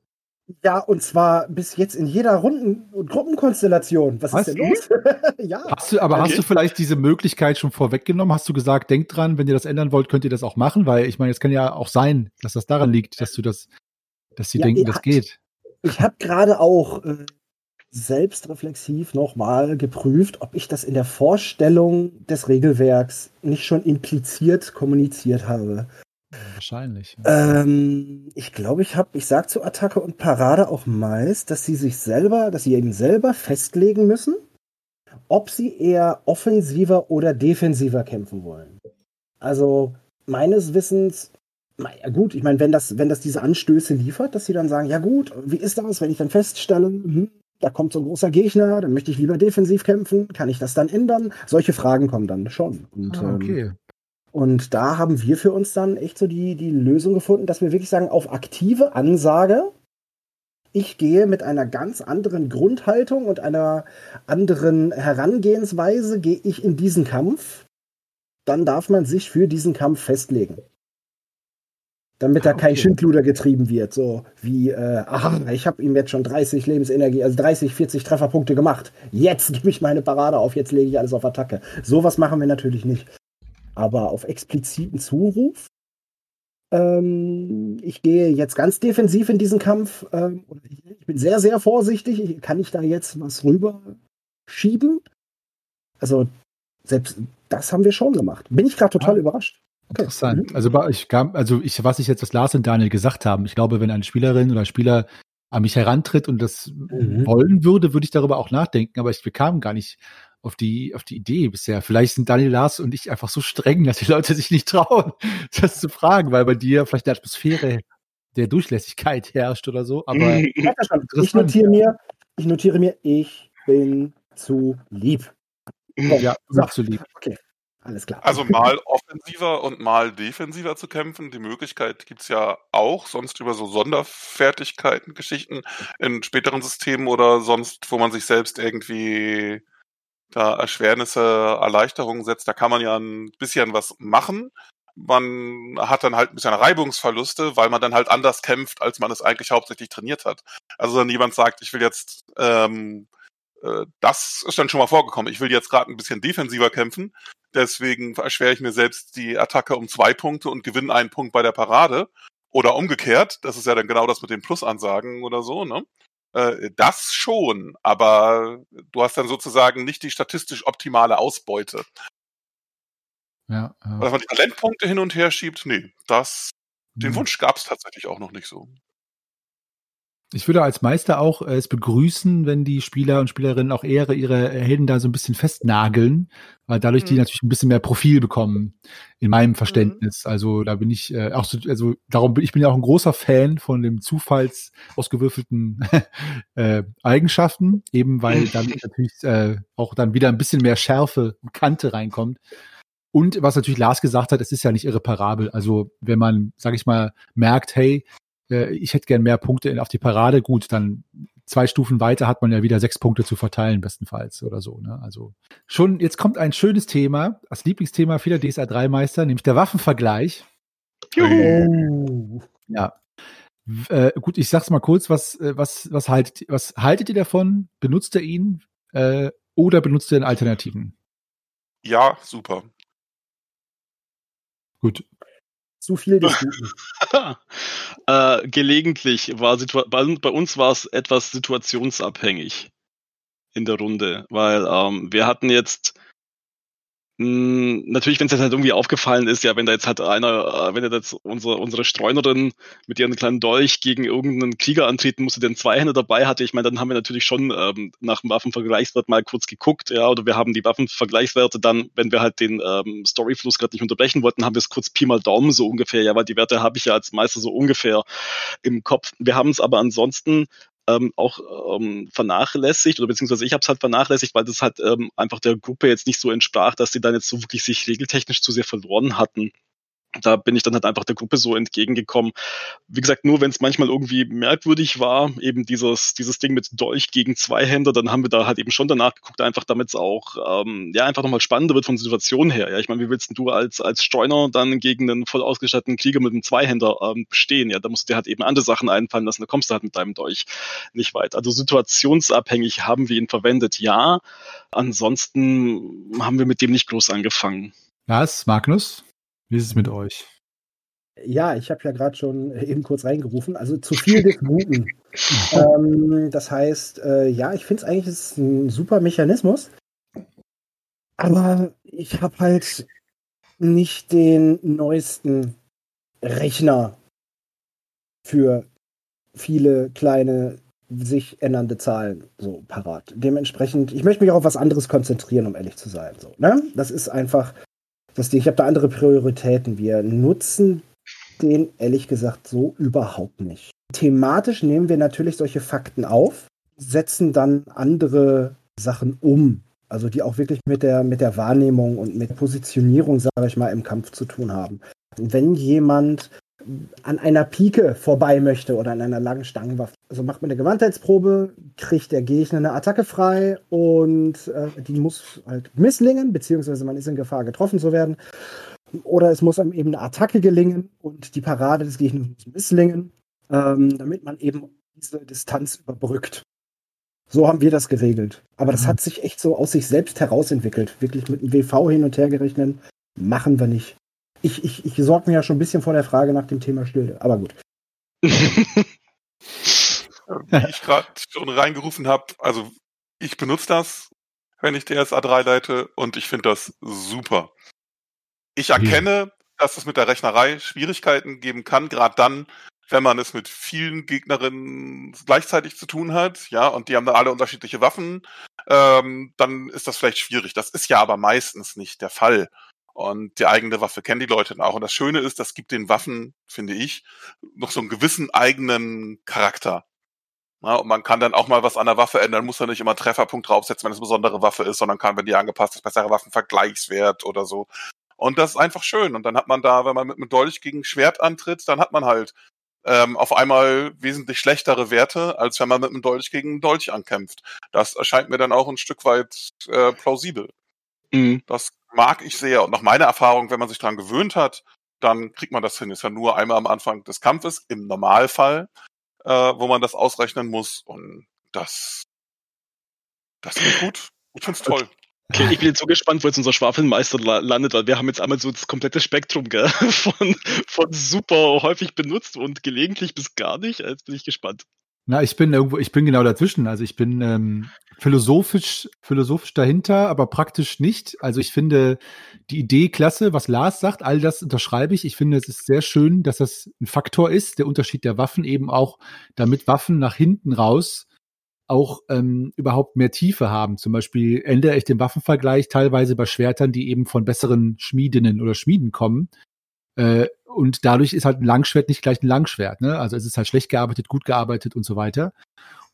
S3: Ja, und zwar bis jetzt in jeder Runden- und Gruppenkonstellation. Was, Was ist denn los?
S1: ja. Hast du, aber okay. hast du vielleicht diese Möglichkeit schon vorweggenommen? Hast du gesagt, denkt dran, wenn ihr das ändern wollt, könnt ihr das auch machen? Weil ich meine, es kann ja auch sein, dass das daran liegt, dass du das, dass sie ja, denken, das geht.
S3: Ich habe gerade auch äh, selbstreflexiv nochmal geprüft, ob ich das in der Vorstellung des Regelwerks nicht schon impliziert kommuniziert habe.
S1: Wahrscheinlich.
S3: Ähm, ich glaube, ich habe, ich sage zu Attacke und Parade auch meist, dass sie sich selber, dass sie eben selber festlegen müssen, ob sie eher offensiver oder defensiver kämpfen wollen. Also meines Wissens, ja gut, ich meine, wenn das, wenn das diese Anstöße liefert, dass sie dann sagen, ja gut, wie ist das, wenn ich dann feststelle, hm, da kommt so ein großer Gegner, dann möchte ich lieber defensiv kämpfen, kann ich das dann ändern? Solche Fragen kommen dann schon. Und,
S1: ah, okay.
S3: Ähm, und da haben wir für uns dann echt so die, die Lösung gefunden, dass wir wirklich sagen, auf aktive Ansage, ich gehe mit einer ganz anderen Grundhaltung und einer anderen Herangehensweise, gehe ich in diesen Kampf, dann darf man sich für diesen Kampf festlegen. Damit da kein Schindluder getrieben wird, so wie, äh, aha, ich habe ihm jetzt schon 30 Lebensenergie, also 30, 40 Trefferpunkte gemacht. Jetzt gebe ich meine Parade auf, jetzt lege ich alles auf Attacke. Sowas machen wir natürlich nicht aber auf expliziten Zuruf. Ähm, ich gehe jetzt ganz defensiv in diesen Kampf. Ähm, ich bin sehr, sehr vorsichtig. Kann ich da jetzt was rüber schieben? Also, selbst das haben wir schon gemacht. Bin ich gerade total ah, überrascht.
S1: Interessant. Mhm. Also, ich kam, also ich, was ich jetzt, was Lars und Daniel gesagt haben, ich glaube, wenn eine Spielerin oder Spieler an mich herantritt und das mhm. wollen würde, würde ich darüber auch nachdenken, aber ich bekam gar nicht auf die, auf die Idee bisher. Vielleicht sind Daniel Lars und ich einfach so streng, dass die Leute sich nicht trauen, das zu fragen, weil bei dir vielleicht eine Atmosphäre der Durchlässigkeit herrscht oder so. Aber
S3: ich notiere mir, ich notiere mir, ich bin zu lieb.
S1: Ja, so. zu lieb.
S3: Okay. Alles klar.
S4: Also mal offensiver und mal defensiver zu kämpfen. Die Möglichkeit gibt es ja auch, sonst über so Sonderfertigkeiten, Geschichten in späteren Systemen oder sonst, wo man sich selbst irgendwie da Erschwernisse, Erleichterungen setzt, da kann man ja ein bisschen was machen. Man hat dann halt ein bisschen Reibungsverluste, weil man dann halt anders kämpft, als man es eigentlich hauptsächlich trainiert hat. Also wenn jemand sagt, ich will jetzt, ähm, äh, das ist dann schon mal vorgekommen, ich will jetzt gerade ein bisschen defensiver kämpfen, deswegen erschwere ich mir selbst die Attacke um zwei Punkte und gewinne einen Punkt bei der Parade. Oder umgekehrt, das ist ja dann genau das mit den Plusansagen oder so, ne? Äh, das schon, aber du hast dann sozusagen nicht die statistisch optimale Ausbeute.
S1: Ja, ja.
S4: Dass man die Talentpunkte hin und her schiebt, nee, das, den mhm. Wunsch gab es tatsächlich auch noch nicht so.
S1: Ich würde als Meister auch äh, es begrüßen, wenn die Spieler und Spielerinnen auch eher ihre Helden da so ein bisschen festnageln, weil dadurch mhm. die natürlich ein bisschen mehr Profil bekommen, in meinem mhm. Verständnis. Mhm. Also da bin ich äh, auch so, also darum bin ich bin ja auch ein großer Fan von dem Zufalls ausgewürfelten äh, Eigenschaften, eben weil dann natürlich äh, auch dann wieder ein bisschen mehr Schärfe und Kante reinkommt. Und was natürlich Lars gesagt hat, es ist ja nicht irreparabel. Also wenn man, sag ich mal, merkt, hey, äh, ich hätte gern mehr Punkte auf die Parade, gut, dann zwei Stufen weiter hat man ja wieder sechs Punkte zu verteilen, bestenfalls oder so. Ne? Also schon, jetzt kommt ein schönes Thema, das Lieblingsthema vieler DSA 3-Meister, nämlich der Waffenvergleich. Juhu. Ja. Äh, gut, ich sag's mal kurz, was, äh, was, was, haltet, was haltet ihr davon? Benutzt ihr ihn äh, oder benutzt ihr einen Alternativen?
S4: Ja, super.
S1: Gut.
S3: zu viel des Guten.
S2: Äh, gelegentlich war bei, bei uns war es etwas situationsabhängig in der Runde, weil ähm, wir hatten jetzt natürlich, wenn es jetzt halt irgendwie aufgefallen ist, ja, wenn da jetzt halt einer, äh, wenn jetzt unsere, unsere Streunerin mit ihrem kleinen Dolch gegen irgendeinen Krieger antreten musste, der einen Zweihänder dabei hatte, ich meine, dann haben wir natürlich schon ähm, nach dem Waffenvergleichswert mal kurz geguckt, ja, oder wir haben die Waffenvergleichswerte dann, wenn wir halt den ähm, Storyfluss gerade nicht unterbrechen wollten, haben wir es kurz Pi mal Daumen so ungefähr, ja, weil die Werte habe ich ja als Meister so ungefähr im Kopf. Wir haben es aber ansonsten ähm, auch ähm, vernachlässigt oder beziehungsweise ich habe es halt vernachlässigt, weil das halt ähm, einfach der Gruppe jetzt nicht so entsprach, dass sie dann jetzt so wirklich sich regeltechnisch zu sehr verloren hatten da bin ich dann halt einfach der Gruppe so entgegengekommen. Wie gesagt, nur wenn es manchmal irgendwie merkwürdig war, eben dieses, dieses Ding mit Dolch gegen Zweihänder, dann haben wir da halt eben schon danach geguckt, einfach damit es auch ähm, ja einfach nochmal spannender wird von der Situation her. Ja, ich meine, wie willst du als, als Streuner dann gegen einen voll ausgestatteten Krieger mit einem Zweihänder ähm, bestehen? Ja, da musst du dir halt eben andere Sachen einfallen lassen, da kommst du halt mit deinem Dolch nicht weit. Also situationsabhängig haben wir ihn verwendet, ja. Ansonsten haben wir mit dem nicht groß angefangen.
S1: Was, Magnus? Wie ist es mit euch?
S3: Ja, ich habe ja gerade schon eben kurz reingerufen. Also zu viel des Guten. ähm, das heißt, äh, ja, ich finde es eigentlich ist ein super Mechanismus. Aber ich habe halt nicht den neuesten Rechner für viele kleine sich ändernde Zahlen so parat. Dementsprechend, ich möchte mich auch auf was anderes konzentrieren, um ehrlich zu sein. So, ne? Das ist einfach das Ding, ich habe da andere Prioritäten. Wir nutzen den ehrlich gesagt so überhaupt nicht. Thematisch nehmen wir natürlich solche Fakten auf, setzen dann andere Sachen um. Also die auch wirklich mit der, mit der Wahrnehmung und mit Positionierung, sage ich mal, im Kampf zu tun haben. Wenn jemand an einer Pike vorbei möchte oder an einer langen Stangenwaffe. Also macht man eine Gewandheitsprobe, kriegt der Gegner eine Attacke frei und äh, die muss halt misslingen, beziehungsweise man ist in Gefahr, getroffen zu werden. Oder es muss einem eben eine Attacke gelingen und die Parade des Gegners muss misslingen, ähm, damit man eben diese Distanz überbrückt. So haben wir das geregelt. Aber das mhm. hat sich echt so aus sich selbst herausentwickelt. Wirklich mit dem WV hin und her gerechnet. Machen wir nicht ich, ich, ich sorge mir ja schon ein bisschen vor der Frage nach dem Thema Stille, aber gut.
S4: Wie ich gerade schon reingerufen habe, also ich benutze das, wenn ich DSA 3 leite und ich finde das super. Ich erkenne, dass es mit der Rechnerei Schwierigkeiten geben kann, gerade dann, wenn man es mit vielen Gegnerinnen gleichzeitig zu tun hat, ja, und die haben dann alle unterschiedliche Waffen, ähm, dann ist das vielleicht schwierig. Das ist ja aber meistens nicht der Fall. Und die eigene Waffe kennen die Leute dann auch. Und das Schöne ist, das gibt den Waffen, finde ich, noch so einen gewissen eigenen Charakter. Ja, und man kann dann auch mal was an der Waffe ändern, muss dann nicht immer einen Trefferpunkt draufsetzen, wenn es eine besondere Waffe ist, sondern kann, wenn die angepasst ist, bessere Waffenvergleichswert oder so. Und das ist einfach schön. Und dann hat man da, wenn man mit einem Dolch gegen Schwert antritt, dann hat man halt ähm, auf einmal wesentlich schlechtere Werte, als wenn man mit einem Dolch gegen einen Dolch ankämpft. Das erscheint mir dann auch ein Stück weit äh, plausibel. Mhm. Das mag ich sehr. Und nach meiner Erfahrung, wenn man sich daran gewöhnt hat, dann kriegt man das hin. Ist ja nur einmal am Anfang des Kampfes, im Normalfall, äh, wo man das ausrechnen muss. Und das, das geht gut. Ich find's toll.
S2: Okay, ich bin jetzt so gespannt, wo jetzt unser Schwafelmeister landet, weil wir haben jetzt einmal so das komplette Spektrum gell? Von, von super häufig benutzt und gelegentlich bis gar nicht. Jetzt bin ich gespannt.
S1: Na, ich bin irgendwo, ich bin genau dazwischen. Also ich bin ähm, philosophisch, philosophisch dahinter, aber praktisch nicht. Also ich finde die Idee klasse, was Lars sagt, all das unterschreibe ich. Ich finde, es ist sehr schön, dass das ein Faktor ist, der Unterschied der Waffen eben auch, damit Waffen nach hinten raus auch ähm, überhaupt mehr Tiefe haben. Zum Beispiel ändere ich den Waffenvergleich teilweise bei Schwertern, die eben von besseren Schmiedinnen oder Schmieden kommen. Äh, und dadurch ist halt ein Langschwert nicht gleich ein Langschwert. Ne? Also es ist halt schlecht gearbeitet, gut gearbeitet und so weiter.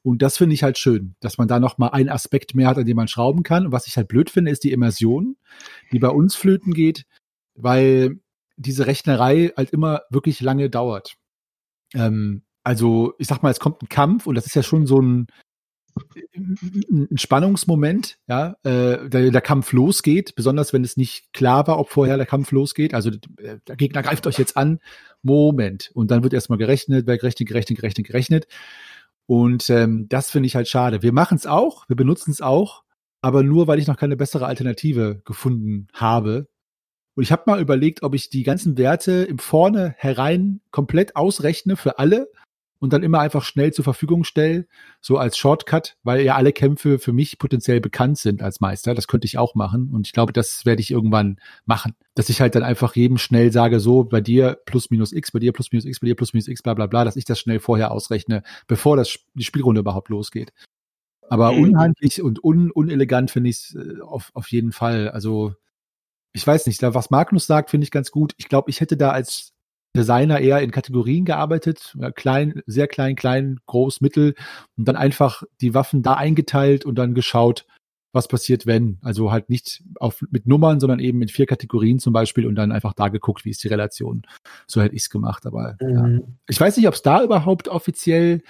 S1: Und das finde ich halt schön, dass man da noch mal einen Aspekt mehr hat, an dem man schrauben kann. Und was ich halt blöd finde, ist die Immersion, die bei uns flöten geht, weil diese Rechnerei halt immer wirklich lange dauert. Ähm, also ich sag mal, es kommt ein Kampf und das ist ja schon so ein, ein Spannungsmoment, ja, äh, der, der Kampf losgeht, besonders wenn es nicht klar war, ob vorher der Kampf losgeht. Also äh, der Gegner greift euch jetzt an, Moment. Und dann wird erstmal gerechnet, wer gerechnet, gerechnet, gerechnet, gerechnet. Und ähm, das finde ich halt schade. Wir machen es auch, wir benutzen es auch, aber nur, weil ich noch keine bessere Alternative gefunden habe. Und ich habe mal überlegt, ob ich die ganzen Werte im Vorne herein komplett ausrechne für alle und dann immer einfach schnell zur Verfügung stelle, so als Shortcut, weil ja alle Kämpfe für mich potenziell bekannt sind als Meister. Das könnte ich auch machen und ich glaube, das werde ich irgendwann machen, dass ich halt dann einfach jedem schnell sage, so bei dir plus minus x, bei dir plus minus x, bei dir plus minus x, bla bla bla, dass ich das schnell vorher ausrechne, bevor das die Spielrunde überhaupt losgeht. Aber mhm. unhandlich und un unelegant finde ich es äh, auf, auf jeden Fall. Also ich weiß nicht, was Magnus sagt, finde ich ganz gut. Ich glaube, ich hätte da als Designer eher in Kategorien gearbeitet, klein, sehr klein, klein, groß, mittel und dann einfach die Waffen da eingeteilt und dann geschaut, was passiert, wenn. Also halt nicht auf, mit Nummern, sondern eben in vier Kategorien zum Beispiel und dann einfach da geguckt, wie ist die Relation. So hätte ich es gemacht. Aber mhm. ja. ich weiß nicht, ob es da überhaupt offiziell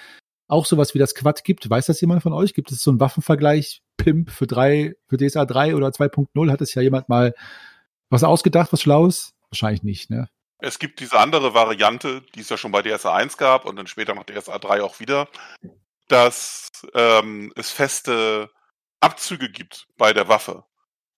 S1: auch sowas wie das Quad gibt. Weiß das jemand von euch? Gibt es so einen Waffenvergleich Pimp für drei, für DSA 3 oder 2.0? Hat es ja jemand mal was ausgedacht, was Schlaues? Wahrscheinlich nicht, ne?
S4: Es gibt diese andere Variante, die es ja schon bei DSA 1 gab und dann später noch DSA 3 auch wieder, dass ähm, es feste Abzüge gibt bei der Waffe.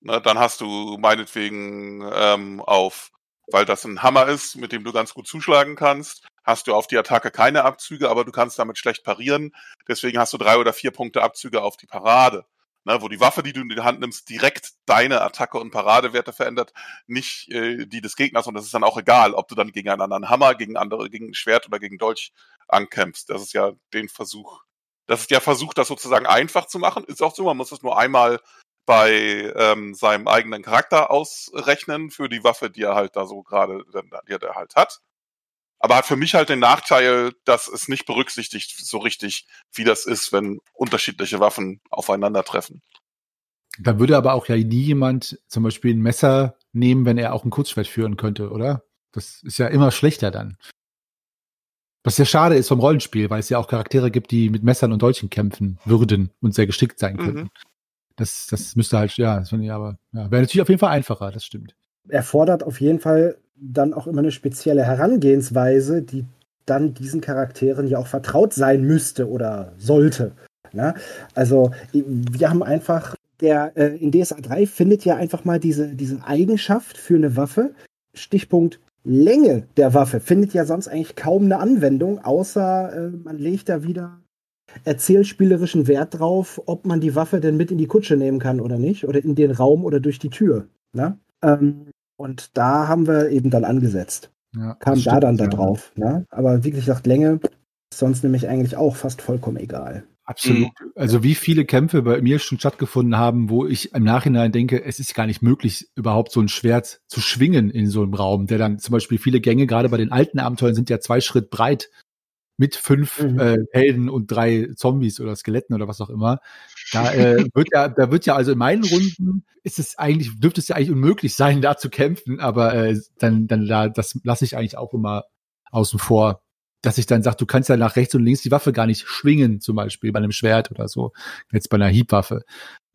S4: Ne, dann hast du meinetwegen ähm, auf, weil das ein Hammer ist, mit dem du ganz gut zuschlagen kannst, hast du auf die Attacke keine Abzüge, aber du kannst damit schlecht parieren. Deswegen hast du drei oder vier Punkte Abzüge auf die Parade ne, wo die Waffe, die du in die Hand nimmst, direkt deine Attacke und Paradewerte verändert, nicht äh, die des Gegners. Und das ist dann auch egal, ob du dann gegen einen anderen Hammer, gegen andere, gegen ein Schwert oder gegen Dolch ankämpfst. Das ist ja den Versuch. Das ist der Versuch, das sozusagen einfach zu machen. Ist auch so, man muss es nur einmal bei ähm, seinem eigenen Charakter ausrechnen für die Waffe, die er halt da so gerade, die er halt hat aber hat für mich halt den Nachteil, dass es nicht berücksichtigt so richtig, wie das ist, wenn unterschiedliche Waffen aufeinandertreffen.
S1: Da würde aber auch ja nie jemand zum Beispiel ein Messer nehmen, wenn er auch ein Kurzschwert führen könnte, oder? Das ist ja immer schlechter dann. Was ja schade ist vom Rollenspiel, weil es ja auch Charaktere gibt, die mit Messern und Dolchen kämpfen würden und sehr geschickt sein könnten. Mhm. Das, das müsste halt, ja, das finde ich aber, ja, wäre natürlich auf jeden Fall einfacher, das stimmt.
S3: Erfordert auf jeden Fall dann auch immer eine spezielle Herangehensweise, die dann diesen Charakteren ja auch vertraut sein müsste oder sollte. Ne? Also wir haben einfach, der äh, in DSA 3 findet ja einfach mal diese, diese Eigenschaft für eine Waffe, Stichpunkt Länge der Waffe, findet ja sonst eigentlich kaum eine Anwendung, außer äh, man legt da wieder erzählspielerischen Wert drauf, ob man die Waffe denn mit in die Kutsche nehmen kann oder nicht, oder in den Raum oder durch die Tür. Ne? Ähm, und da haben wir eben dann angesetzt. Ja, Kam da dann da drauf. Ne? Aber wie gesagt, Länge ist sonst nämlich eigentlich auch fast vollkommen egal.
S1: Absolut. Mhm. Also wie viele Kämpfe bei mir schon stattgefunden haben, wo ich im Nachhinein denke, es ist gar nicht möglich, überhaupt so ein Schwert zu schwingen in so einem Raum, der dann zum Beispiel viele Gänge, gerade bei den alten Abenteuern, sind ja zwei Schritt breit mit fünf mhm. äh, Helden und drei Zombies oder Skeletten oder was auch immer. Da äh, wird ja, da wird ja also in meinen Runden ist es eigentlich, dürfte es ja eigentlich unmöglich sein, da zu kämpfen, aber äh, dann, dann da, das lasse ich eigentlich auch immer außen vor, dass ich dann sage, du kannst ja nach rechts und links die Waffe gar nicht schwingen, zum Beispiel bei einem Schwert oder so, jetzt bei einer Hiebwaffe.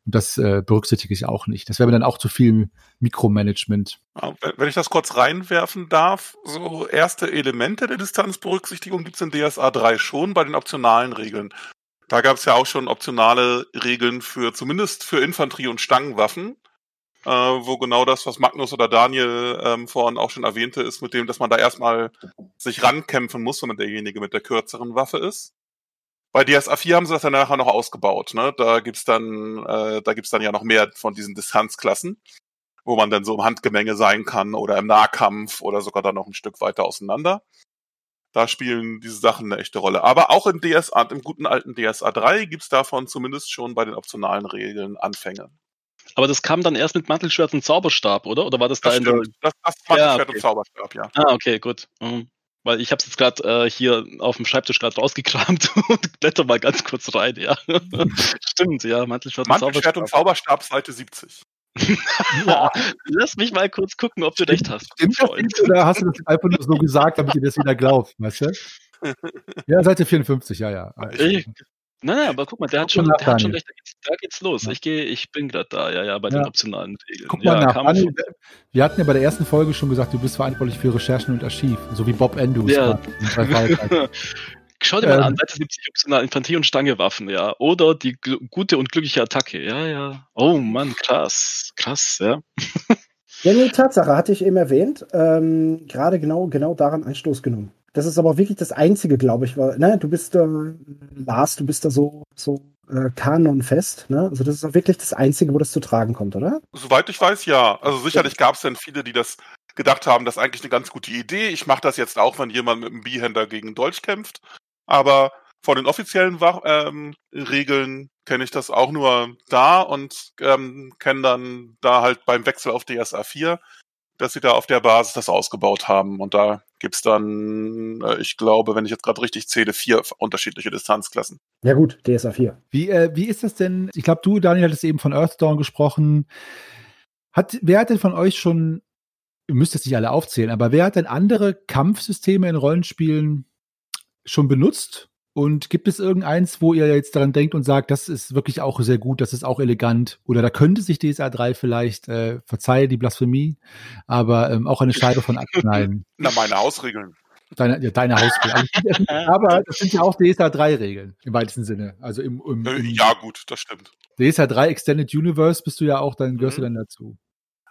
S1: Und das äh, berücksichtige ich auch nicht. Das wäre mir dann auch zu viel Mikromanagement.
S4: Wenn ich das kurz reinwerfen darf, so erste Elemente der Distanzberücksichtigung gibt es in DSA 3 schon bei den optionalen Regeln. Da gab es ja auch schon optionale Regeln für zumindest für Infanterie- und Stangenwaffen, äh, wo genau das, was Magnus oder Daniel ähm, vorhin auch schon erwähnte, ist mit dem, dass man da erstmal sich rankämpfen muss, wenn man derjenige mit der kürzeren Waffe ist. Bei DSA 4 haben sie das dann nachher noch ausgebaut. Ne? Da gibt's dann, äh, da gibt's dann ja noch mehr von diesen Distanzklassen, wo man dann so im Handgemenge sein kann oder im Nahkampf oder sogar dann noch ein Stück weiter auseinander. Da spielen diese Sachen eine echte Rolle. Aber auch in DSA, im guten alten DSA 3 gibt's davon zumindest schon bei den optionalen Regeln Anfänge.
S2: Aber das kam dann erst mit Mantelschwert und Zauberstab, oder? Oder war das,
S4: das
S2: da
S4: stimmt. in der... Das, das Mantelschwert ja, okay. und Zauberstab, ja.
S2: Ah, okay, gut. Mhm. Weil ich habe es jetzt gerade äh, hier auf dem Schreibtisch gerade rausgekramt und blätter mal ganz kurz rein, ja. Stimmt, ja,
S4: Mantelschwert, Mantelschwert und Zauberstab. und Zauberstab Seite 70.
S2: ja, lass mich mal kurz gucken, ob du recht hast.
S1: Stimmt das oder hast du das einfach nur so gesagt, damit ihr das wieder glaubt, weißt du? Ja, Seite 54, ja, ja.
S2: Ich, Nein, nein, aber guck mal, der hat schon, der hat schon recht, da geht's, da geht's los. Ja. Ich gehe, ich bin gerade da, ja, ja, bei ja. den optionalen Regeln.
S1: Guck mal nach. Anni, wir hatten ja bei der ersten Folge schon gesagt, du bist verantwortlich für Recherchen und Archiv, so wie Bob Andrews. Ja.
S2: Schau dir mal ähm, an, Seite 70 optional Infanterie- und Stangewaffen, ja. Oder die gute und glückliche Attacke, ja, ja. Oh Mann, krass, krass, ja.
S3: Ja, nee, Tatsache, hatte ich eben erwähnt. Ähm, Gerade genau, genau daran Anstoß genommen. Das ist aber wirklich das Einzige, glaube ich, weil, ne, du bist da, äh, Lars, du bist da so, so äh, kanonfest, ne? Also das ist auch wirklich das Einzige, wo das zu tragen kommt, oder?
S4: Soweit ich weiß, ja. Also sicherlich gab es dann viele, die das gedacht haben, das ist eigentlich eine ganz gute Idee. Ich mache das jetzt auch, wenn jemand mit einem Bihänder gegen Dolch kämpft. Aber von den offiziellen ähm, Regeln kenne ich das auch nur da und ähm, kenne dann da halt beim Wechsel auf DSA 4, dass sie da auf der Basis das ausgebaut haben. Und da gibt's dann, äh, ich glaube, wenn ich jetzt gerade richtig zähle, vier unterschiedliche Distanzklassen.
S3: Ja gut, DSA 4.
S1: Wie, äh, wie ist das denn? Ich glaube, du, Daniel, hattest eben von Earthdawn gesprochen. Hat, wer hat denn von euch schon, ihr müsst es nicht alle aufzählen, aber wer hat denn andere Kampfsysteme in Rollenspielen schon benutzt? Und gibt es irgendeins, wo ihr jetzt daran denkt und sagt, das ist wirklich auch sehr gut, das ist auch elegant? Oder da könnte sich DSA 3 vielleicht, äh, verzeihe die Blasphemie, aber ähm, auch eine Scheibe von abschneiden?
S4: Na, meine Hausregeln.
S1: Deine, ja, deine Hausregeln. aber das sind ja auch DSA 3 Regeln, im weitesten Sinne. Also im, im,
S4: äh,
S1: im
S4: ja, gut, das stimmt.
S1: DSA 3 Extended Universe bist du ja auch, dann gehörst mhm. du dann dazu.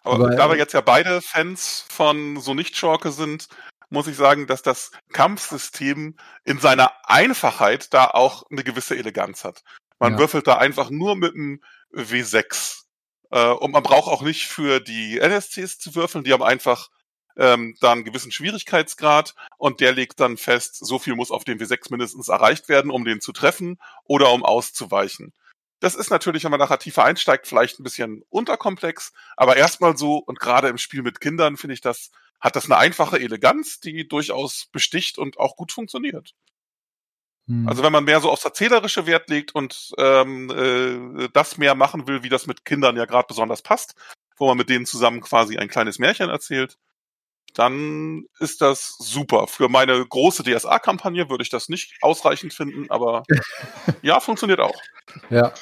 S4: Aber, aber da wir jetzt ja beide Fans von so Nicht-Schorke sind, muss ich sagen, dass das Kampfsystem in seiner Einfachheit da auch eine gewisse Eleganz hat. Man ja. würfelt da einfach nur mit einem W6. Äh, und man braucht auch nicht für die NSCs zu würfeln, die haben einfach ähm, da einen gewissen Schwierigkeitsgrad und der legt dann fest, so viel muss auf dem W6 mindestens erreicht werden, um den zu treffen oder um auszuweichen. Das ist natürlich, wenn man nachher tiefer einsteigt, vielleicht ein bisschen unterkomplex, aber erstmal so und gerade im Spiel mit Kindern finde ich das hat das eine einfache Eleganz, die durchaus besticht und auch gut funktioniert. Hm. Also wenn man mehr so aufs Erzählerische Wert legt und ähm, äh, das mehr machen will, wie das mit Kindern ja gerade besonders passt, wo man mit denen zusammen quasi ein kleines Märchen erzählt, dann ist das super. Für meine große DSA-Kampagne würde ich das nicht ausreichend finden, aber ja, funktioniert auch.
S2: Ja.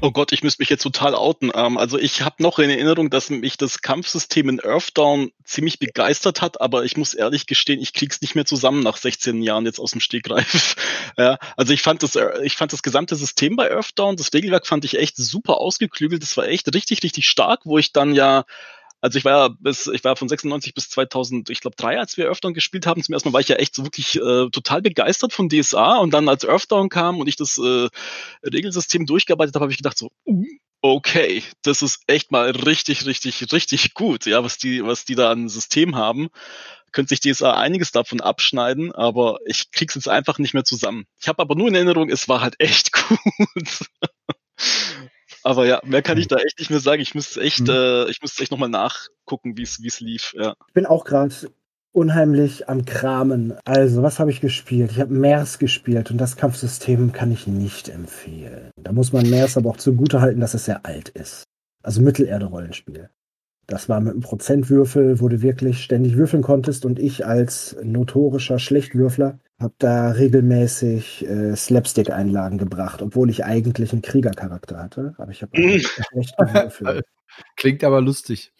S2: Oh Gott, ich müsste mich jetzt total outen. Ähm, also ich habe noch in Erinnerung, dass mich das Kampfsystem in Earthdown ziemlich begeistert hat, aber ich muss ehrlich gestehen, ich krieg's nicht mehr zusammen nach 16 Jahren jetzt aus dem Stegreif. ja, also ich fand das, äh, ich fand das gesamte System bei Earthdown, das Regelwerk fand ich echt super ausgeklügelt. Das war echt richtig, richtig stark, wo ich dann ja also ich war ja bis, ich war von 96 bis 2000, ich glaube drei, als wir Earthdown gespielt haben. Zum ersten Mal war ich ja echt so wirklich äh, total begeistert von DSA und dann als Earthdown kam und ich das äh, Regelsystem durchgearbeitet habe, habe ich gedacht so, uh, okay, das ist echt mal richtig, richtig, richtig gut, ja, was die, was die da an System haben. Könnte sich DSA einiges davon abschneiden, aber ich krieg's jetzt einfach nicht mehr zusammen. Ich habe aber nur in Erinnerung, es war halt echt gut. Aber ja, mehr kann ich hm. da echt nicht mehr sagen. Ich müsste echt, mhm. äh, ich müsste echt nochmal nachgucken, wie es lief. Ja.
S3: Ich bin auch gerade unheimlich am Kramen. Also, was habe ich gespielt? Ich habe MERS gespielt und das Kampfsystem kann ich nicht empfehlen. Da muss man MERS aber auch zugutehalten, dass es sehr alt ist. Also Mittelerde-Rollenspiel. Das war mit einem Prozentwürfel, wo du wirklich ständig würfeln konntest und ich als notorischer Schlechtwürfler habe da regelmäßig äh, Slapstick-Einlagen gebracht, obwohl ich eigentlich einen Kriegercharakter hatte. Aber ich habe schlecht
S1: gewürfelt. Klingt aber lustig.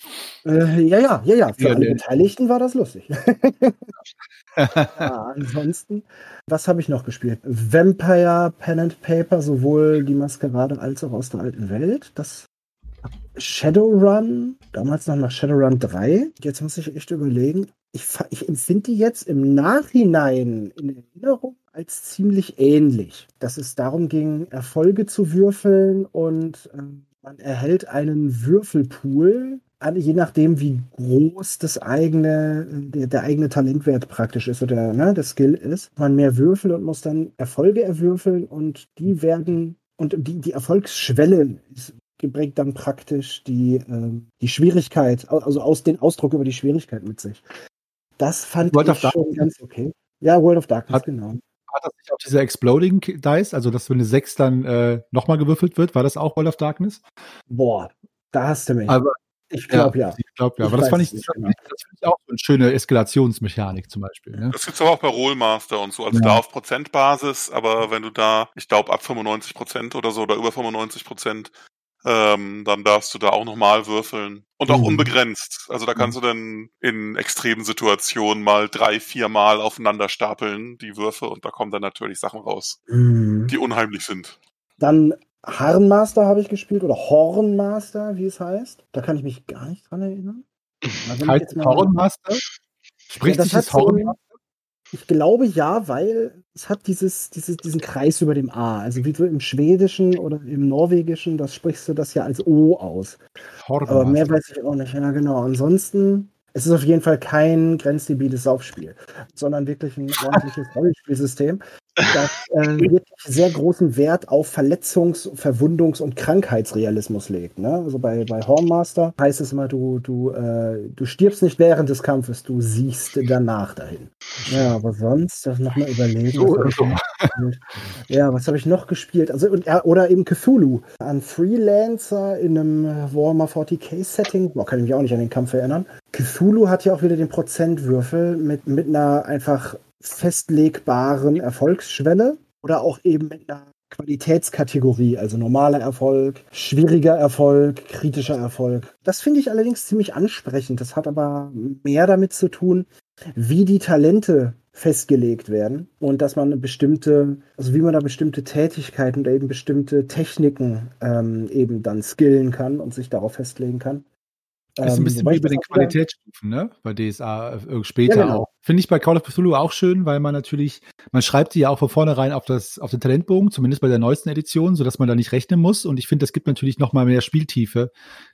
S3: Äh, ja, ja, ja, ja. Für ja, alle nee. Beteiligten war das lustig. ja, ansonsten, was habe ich noch gespielt? Vampire Pen and Paper, sowohl die Maskerade als auch aus der alten Welt. Das Shadowrun, damals noch nach Shadowrun 3. Jetzt muss ich echt überlegen. Ich, ich empfinde die jetzt im Nachhinein in Erinnerung als ziemlich ähnlich. Dass es darum ging, Erfolge zu würfeln und äh, man erhält einen Würfelpool, je nachdem, wie groß das eigene, der, der eigene Talentwert praktisch ist oder ne, der Skill ist. Man mehr Würfel und muss dann Erfolge erwürfeln und die werden und die, die Erfolgsschwelle ist bringt dann praktisch die, äh, die Schwierigkeit, also aus den Ausdruck über die Schwierigkeit mit sich. Das fand World ich schon ganz okay. Ja, World of Darkness,
S1: hat,
S3: genau.
S1: Hat das nicht auch diese Exploding Dice, also dass wenn eine 6 dann äh, nochmal gewürfelt wird, war das auch World of Darkness?
S3: Boah, da hast du mich.
S1: Aber, ich glaube ja. Ich glaube ja. Aber das fand ich, das, genau. das finde ich auch so eine schöne Eskalationsmechanik zum Beispiel. Ne?
S4: Das gibt's aber auch bei Rollmaster und so, also ja. da auf Prozentbasis, aber wenn du da, ich glaube ab 95 Prozent oder so oder über 95 Prozent ähm, dann darfst du da auch nochmal würfeln. Und auch mhm. unbegrenzt. Also da kannst mhm. du dann in extremen Situationen mal drei, vier Mal aufeinander stapeln, die Würfe, und da kommen dann natürlich Sachen raus, mhm. die unheimlich sind.
S3: Dann Harnmaster habe ich gespielt oder Hornmaster, wie es heißt. Da kann ich mich gar nicht dran erinnern.
S1: Also heißt Hornmaster? Spricht ja, sich das Hornmaster?
S3: Ich glaube ja, weil es hat dieses, dieses, diesen Kreis über dem A. Also wie du im Schwedischen oder im Norwegischen, das sprichst du das ja als O aus. Hornmaster. Aber mehr weiß ich auch nicht. Ja, genau. Ansonsten es ist auf jeden Fall kein grenzdebiles Saufspiel, sondern wirklich ein ordentliches Rollenspielsystem, das äh, wirklich sehr großen Wert auf Verletzungs-, Verwundungs- und Krankheitsrealismus legt. Ne? Also bei, bei Hornmaster heißt es immer, du, du, äh, du stirbst nicht während des Kampfes, du siehst danach dahin. Ja, aber sonst, das nochmal überlegen. Was so, ja, was habe ich noch gespielt? Also, und, oder eben Cthulhu. Ein Freelancer in einem Warhammer 40k-Setting. Boah, kann ich mich auch nicht an den Kampf erinnern. Cthulhu hat ja auch wieder den Prozentwürfel mit, mit einer einfach festlegbaren Erfolgsschwelle oder auch eben mit einer Qualitätskategorie, also normaler Erfolg, schwieriger Erfolg, kritischer Erfolg. Das finde ich allerdings ziemlich ansprechend. Das hat aber mehr damit zu tun, wie die Talente festgelegt werden und dass man eine bestimmte, also wie man da bestimmte Tätigkeiten oder eben bestimmte Techniken ähm, eben dann skillen kann und sich darauf festlegen kann.
S1: Das ist ein ähm, bisschen ähm, wie bei den Qualitätsstufen, ne? Bei DSA äh, später ja, genau. auch. Finde ich bei Call of Cthulhu auch schön, weil man natürlich, man schreibt sie ja auch von vornherein auf das, auf den Talentbogen, zumindest bei der neuesten Edition, sodass man da nicht rechnen muss. Und ich finde, das gibt natürlich noch mal mehr Spieltiefe,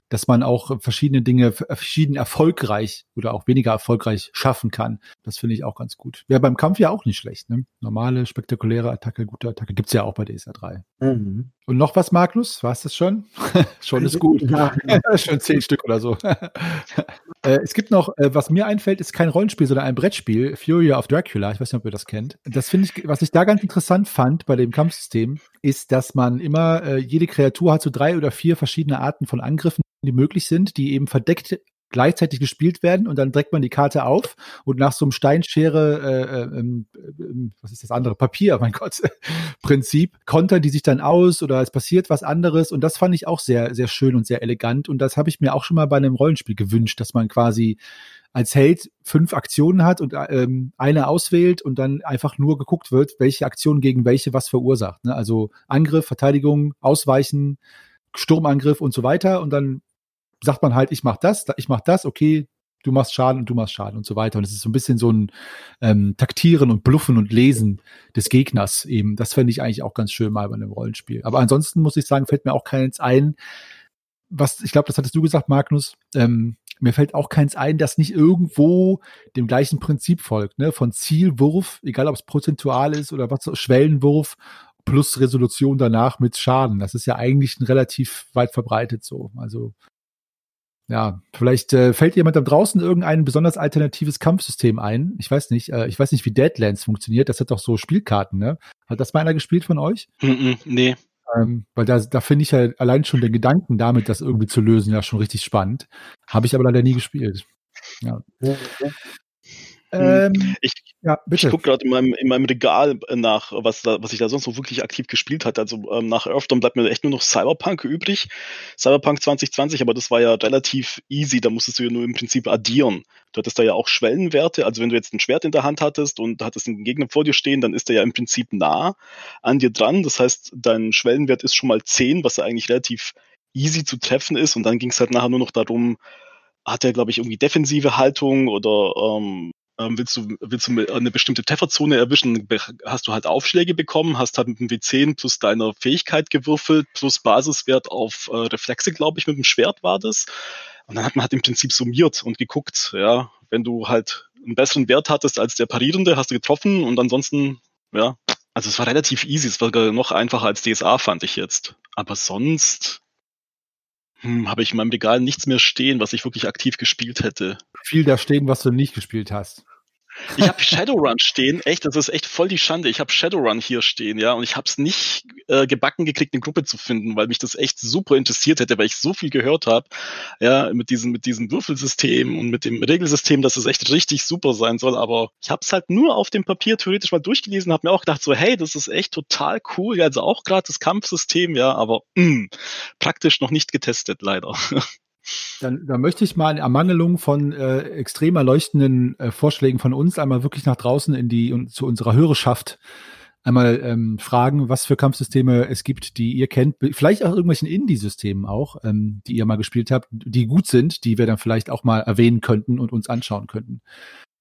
S1: dass man auch verschiedene Dinge verschieden erfolgreich oder auch weniger erfolgreich schaffen kann. Das finde ich auch ganz gut. Wäre beim Kampf ja auch nicht schlecht, ne? Normale, spektakuläre Attacke, gute Attacke gibt's ja auch bei DSA 3. Mhm. Und noch was, Magnus? War es das schon? schon ist gut. Ja. schon zehn Stück oder so. äh, es gibt noch, äh, was mir einfällt, ist kein Rollenspiel, sondern ein Brettspiel, Fury of Dracula. Ich weiß nicht, ob ihr das kennt. Das finde ich, was ich da ganz interessant fand bei dem Kampfsystem, ist, dass man immer, äh, jede Kreatur hat so drei oder vier verschiedene Arten von Angriffen, die möglich sind, die eben verdeckt gleichzeitig gespielt werden und dann trägt man die Karte auf und nach so einem Steinschere, äh, ähm, äh, was ist das andere, Papier, mein Gott, Prinzip, kontern die sich dann aus oder es passiert was anderes und das fand ich auch sehr, sehr schön und sehr elegant und das habe ich mir auch schon mal bei einem Rollenspiel gewünscht, dass man quasi als Held fünf Aktionen hat und ähm, eine auswählt und dann einfach nur geguckt wird, welche Aktion gegen welche was verursacht. Ne? Also Angriff, Verteidigung, Ausweichen, Sturmangriff und so weiter und dann sagt man halt, ich mach das, ich mach das, okay, du machst Schaden und du machst Schaden und so weiter. Und es ist so ein bisschen so ein ähm, Taktieren und Bluffen und Lesen des Gegners eben. Das fände ich eigentlich auch ganz schön mal bei einem Rollenspiel. Aber ansonsten muss ich sagen, fällt mir auch keins ein, was, ich glaube, das hattest du gesagt, Magnus, ähm, mir fällt auch keins ein, das nicht irgendwo dem gleichen Prinzip folgt, ne? Von Zielwurf, egal ob es prozentual ist oder was, Schwellenwurf plus Resolution danach mit Schaden. Das ist ja eigentlich ein relativ weit verbreitet so. Also ja, vielleicht äh, fällt jemand da draußen irgendein besonders alternatives Kampfsystem ein. Ich weiß nicht, äh, ich weiß nicht, wie Deadlands funktioniert. Das hat doch so Spielkarten, ne? Hat das mal einer gespielt von euch?
S2: Mm -mm, nee.
S1: Ähm, weil da, da finde ich ja allein schon den Gedanken damit, das irgendwie zu lösen, ja schon richtig spannend. Habe ich aber leider nie gespielt. Ja. ja, ja.
S2: Ähm, ich ja, bitte. ich gucke gerade in meinem, in meinem Regal nach, was, da, was ich da sonst noch wirklich aktiv gespielt hatte. Also ähm, nach Earthdawn bleibt mir echt nur noch Cyberpunk übrig. Cyberpunk 2020, aber das war ja relativ easy. Da musstest du ja nur im Prinzip addieren. Du hattest da ja auch Schwellenwerte. Also wenn du jetzt ein Schwert in der Hand hattest und hattest einen Gegner vor dir stehen, dann ist der ja im Prinzip nah an dir dran. Das heißt, dein Schwellenwert ist schon mal 10, was ja eigentlich relativ easy zu treffen ist. Und dann ging es halt nachher nur noch darum, hat er, glaube ich, irgendwie defensive Haltung oder ähm, ähm, willst du, willst du eine bestimmte Trefferzone erwischen, hast du halt Aufschläge bekommen, hast halt mit dem W10 plus deiner Fähigkeit gewürfelt, plus Basiswert auf äh, Reflexe, glaube ich, mit dem Schwert war das. Und dann hat man halt im Prinzip summiert und geguckt, ja, wenn du halt einen besseren Wert hattest als der Parierende, hast du getroffen und ansonsten, ja, also es war relativ easy, es war noch einfacher als DSA, fand ich jetzt. Aber sonst hm, habe ich in meinem Regal nichts mehr stehen, was ich wirklich aktiv gespielt hätte.
S1: Viel da stehen, was du nicht gespielt hast.
S2: Ich habe Shadowrun stehen, echt, das ist echt voll die Schande. Ich habe Shadowrun hier stehen, ja, und ich habe es nicht äh, gebacken gekriegt, eine Gruppe zu finden, weil mich das echt super interessiert hätte, weil ich so viel gehört habe, ja, mit diesem mit diesem Würfelsystem und mit dem Regelsystem, dass es echt richtig super sein soll. Aber ich habe es halt nur auf dem Papier theoretisch mal durchgelesen, habe mir auch gedacht, so hey, das ist echt total cool, ja, also auch gerade das Kampfsystem, ja, aber mh, mm, praktisch noch nicht getestet, leider.
S1: Dann, dann möchte ich mal in Ermangelung von äh, extrem erleuchtenden äh, Vorschlägen von uns einmal wirklich nach draußen in die und zu unserer Hörerschaft einmal ähm, fragen, was für Kampfsysteme es gibt, die ihr kennt, vielleicht auch irgendwelchen Indie-Systemen auch, ähm, die ihr mal gespielt habt, die gut sind, die wir dann vielleicht auch mal erwähnen könnten und uns anschauen könnten.